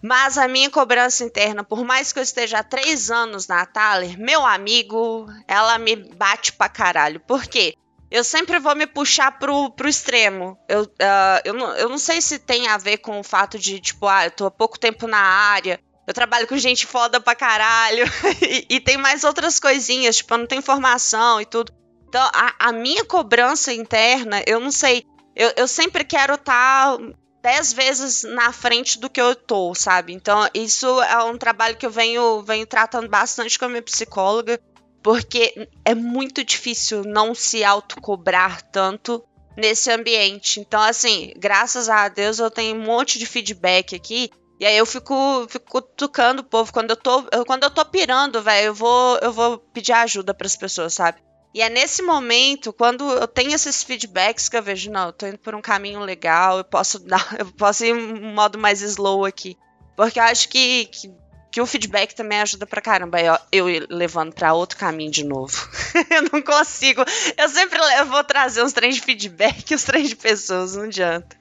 Mas a minha cobrança interna, por mais que eu esteja há três anos na Thaler, meu amigo, ela me bate pra caralho. Por quê? Eu sempre vou me puxar pro, pro extremo. Eu, uh, eu, não, eu não sei se tem a ver com o fato de, tipo, ah, eu tô há pouco tempo na área, eu trabalho com gente foda pra caralho, <laughs> e, e, tem mais outras coisinhas, tipo, eu não tenho formação e tudo. Então, a, a minha cobrança interna, eu não sei. Eu, eu sempre quero estar tá dez vezes na frente do que eu tô, sabe? Então, isso é um trabalho que eu venho, venho tratando bastante com a minha psicóloga, porque é muito difícil não se autocobrar tanto nesse ambiente. Então, assim, graças a Deus eu tenho um monte de feedback aqui. E aí eu fico, fico tocando o povo. Quando eu tô, quando eu tô pirando, velho, eu vou, eu vou pedir ajuda para as pessoas, sabe? E é nesse momento, quando eu tenho esses feedbacks, que eu vejo, não, eu tô indo por um caminho legal, eu posso <laughs> dar, eu posso ir um modo mais slow aqui. Porque eu acho que, que, que o feedback também ajuda pra caramba. Eu, eu levando pra outro caminho de novo. <laughs> eu não consigo. Eu sempre eu vou trazer uns trens de feedback <laughs> e os de pessoas, não adianta.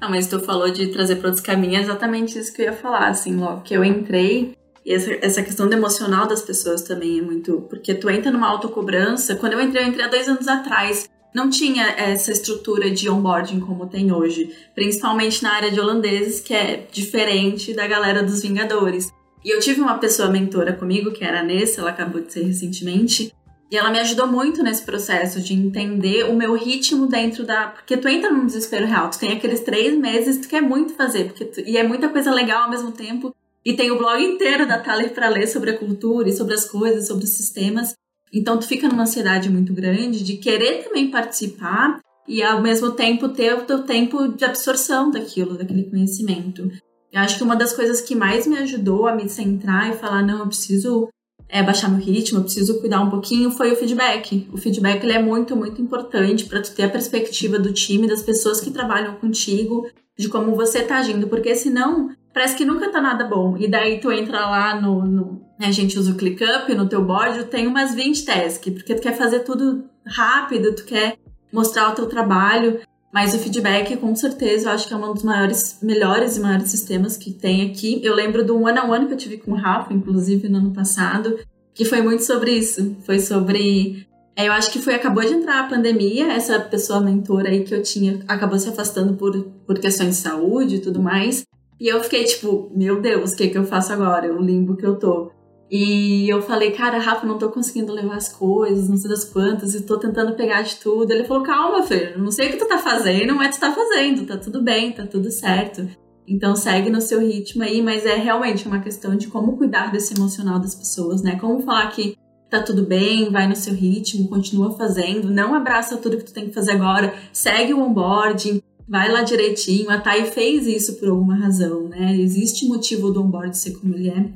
Não, mas tu falou de trazer para outros caminhos, é exatamente isso que eu ia falar, assim, logo que eu entrei, e essa, essa questão emocional das pessoas também é muito. Porque tu entra numa autocobrança. Quando eu entrei, eu entrei há dois anos atrás. Não tinha essa estrutura de onboarding como tem hoje. Principalmente na área de holandeses, que é diferente da galera dos Vingadores. E eu tive uma pessoa mentora comigo, que era a Nessa, ela acabou de ser recentemente. E ela me ajudou muito nesse processo de entender o meu ritmo dentro da. Porque tu entra num desespero real, tu tem aqueles três meses, tu quer muito fazer, porque tu... e é muita coisa legal ao mesmo tempo. E tem o blog inteiro da Thaler para ler sobre a cultura e sobre as coisas, sobre os sistemas. Então tu fica numa ansiedade muito grande de querer também participar e ao mesmo tempo ter o teu tempo de absorção daquilo, daquele conhecimento. Eu acho que uma das coisas que mais me ajudou a me centrar e falar, não, eu preciso é, baixar meu ritmo, eu preciso cuidar um pouquinho, foi o feedback. O feedback ele é muito, muito importante para tu ter a perspectiva do time, das pessoas que trabalham contigo, de como você tá agindo, porque senão parece que nunca tá nada bom. E daí tu entra lá no. no a gente usa o ClickUp no teu board, tem umas 20 tasks, porque tu quer fazer tudo rápido, tu quer mostrar o teu trabalho. Mas o feedback, com certeza, eu acho que é um dos maiores, melhores e maiores sistemas que tem aqui. Eu lembro do one on one que eu tive com o Rafa, inclusive, no ano passado, que foi muito sobre isso. Foi sobre. É, eu acho que foi, acabou de entrar a pandemia, essa pessoa mentora aí que eu tinha acabou se afastando por, por questões de saúde e tudo mais. E eu fiquei tipo, meu Deus, o que, que eu faço agora? O limbo que eu tô. E eu falei, cara, Rafa, não tô conseguindo levar as coisas, não sei das quantas, e tô tentando pegar de tudo. Ele falou, calma, filho, não sei o que tu tá fazendo, mas tu tá fazendo, tá tudo bem, tá tudo certo. Então segue no seu ritmo aí, mas é realmente uma questão de como cuidar desse emocional das pessoas, né? Como falar que tá tudo bem, vai no seu ritmo, continua fazendo, não abraça tudo que tu tem que fazer agora, segue o onboarding, vai lá direitinho. A Thay fez isso por alguma razão, né? Existe motivo do onboard ser como ele é.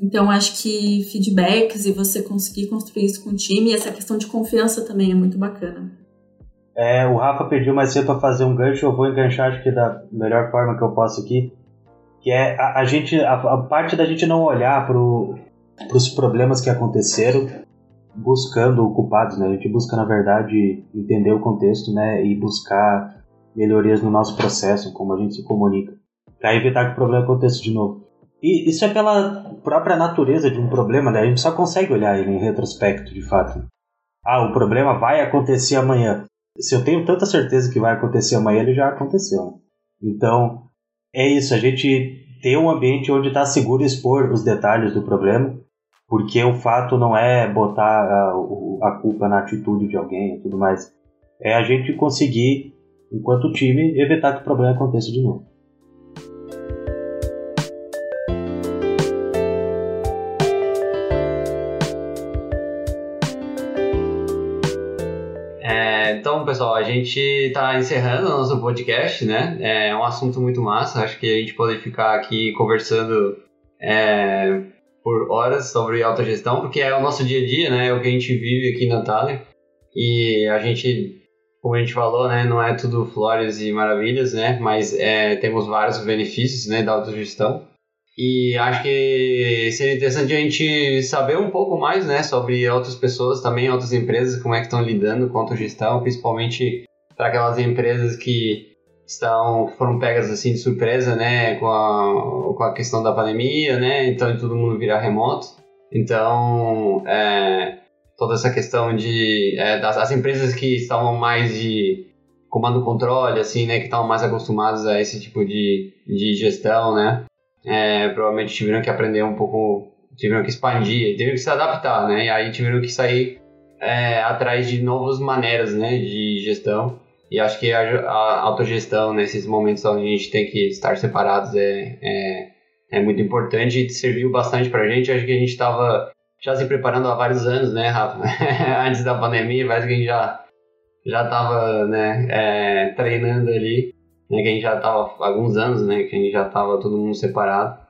Então, acho que feedbacks e você conseguir construir isso com o time, essa questão de confiança também é muito bacana. É, o Rafa pediu mais cedo para fazer um gancho, eu vou enganchar acho que da melhor forma que eu posso aqui, que é a, a gente, a, a, parte da gente não olhar para os problemas que aconteceram buscando culpados, né? A gente busca na verdade entender o contexto, né, e buscar melhorias no nosso processo, como a gente se comunica, para evitar que o problema aconteça de novo. E isso é pela própria natureza de um problema, né? A gente só consegue olhar ele em retrospecto, de fato. Ah, o problema vai acontecer amanhã. Se eu tenho tanta certeza que vai acontecer amanhã, ele já aconteceu. Então, é isso. A gente ter um ambiente onde está seguro expor os detalhes do problema, porque o fato não é botar a, a culpa na atitude de alguém e tudo mais. É a gente conseguir, enquanto time, evitar que o problema aconteça de novo. Então, pessoal, a gente está encerrando o nosso podcast, né? É um assunto muito massa. Acho que a gente pode ficar aqui conversando é, por horas sobre autogestão, porque é o nosso dia a dia, né? É o que a gente vive aqui na Thaler. E a gente, como a gente falou, né? Não é tudo flores e maravilhas, né? Mas é, temos vários benefícios né, da autogestão. E acho que seria interessante a gente saber um pouco mais, né, sobre outras pessoas também, outras empresas, como é que estão lidando com a autogestão, principalmente para aquelas empresas que estão que foram pegas assim de surpresa, né, com a, com a questão da pandemia, né, então todo mundo virar remoto. Então, é, toda essa questão de é, das as empresas que estavam mais de comando controle, assim, né, que estavam mais acostumadas a esse tipo de, de gestão, né, é, provavelmente tiveram que aprender um pouco, tiveram que expandir, tiveram que se adaptar, né? E aí tiveram que sair é, atrás de novas maneiras, né, de gestão. E acho que a, a autogestão nesses momentos onde a gente tem que estar separados é, é, é muito importante e serviu bastante para a gente. Acho que a gente estava já se preparando há vários anos, né, Rafa? <laughs> Antes da pandemia, parece que a gente já já estava né, é, treinando ali né, que a gente já estava há alguns anos, né, que a gente já estava todo mundo separado.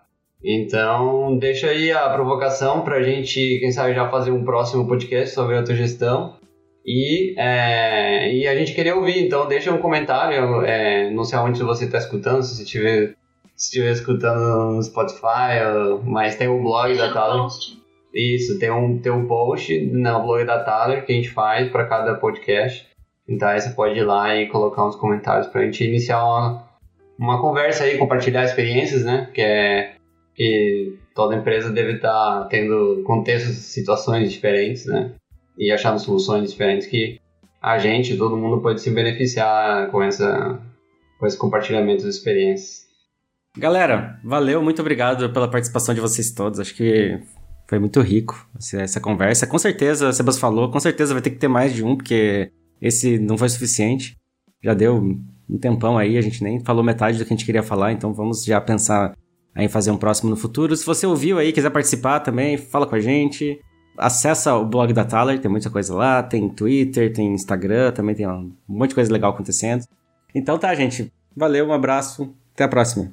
Então, deixa aí a provocação para a gente, quem sabe, já fazer um próximo podcast sobre autogestão. E, é, e a gente queria ouvir, então deixa um comentário, é, não sei aonde você está escutando, se estiver se estiver escutando no Spotify, mas tem o blog da Thaler. Isso, tem um, tem um post no blog da Thaler que a gente faz para cada podcast. Então aí você pode ir lá e colocar uns comentários para a gente iniciar uma, uma conversa aí, compartilhar experiências, né? Que é que toda empresa deve estar tá tendo contextos, situações diferentes, né? E achando soluções diferentes que a gente, todo mundo pode se beneficiar com essa com esse compartilhamento de experiências. Galera, valeu, muito obrigado pela participação de vocês todos. Acho que foi muito rico essa conversa. Com certeza, a Sebas falou, com certeza vai ter que ter mais de um, porque esse não foi suficiente. Já deu um tempão aí, a gente nem falou metade do que a gente queria falar, então vamos já pensar em fazer um próximo no futuro. Se você ouviu aí, quiser participar também, fala com a gente. Acessa o blog da Thaler, tem muita coisa lá, tem Twitter, tem Instagram, também tem um monte de coisa legal acontecendo. Então tá, gente. Valeu, um abraço, até a próxima.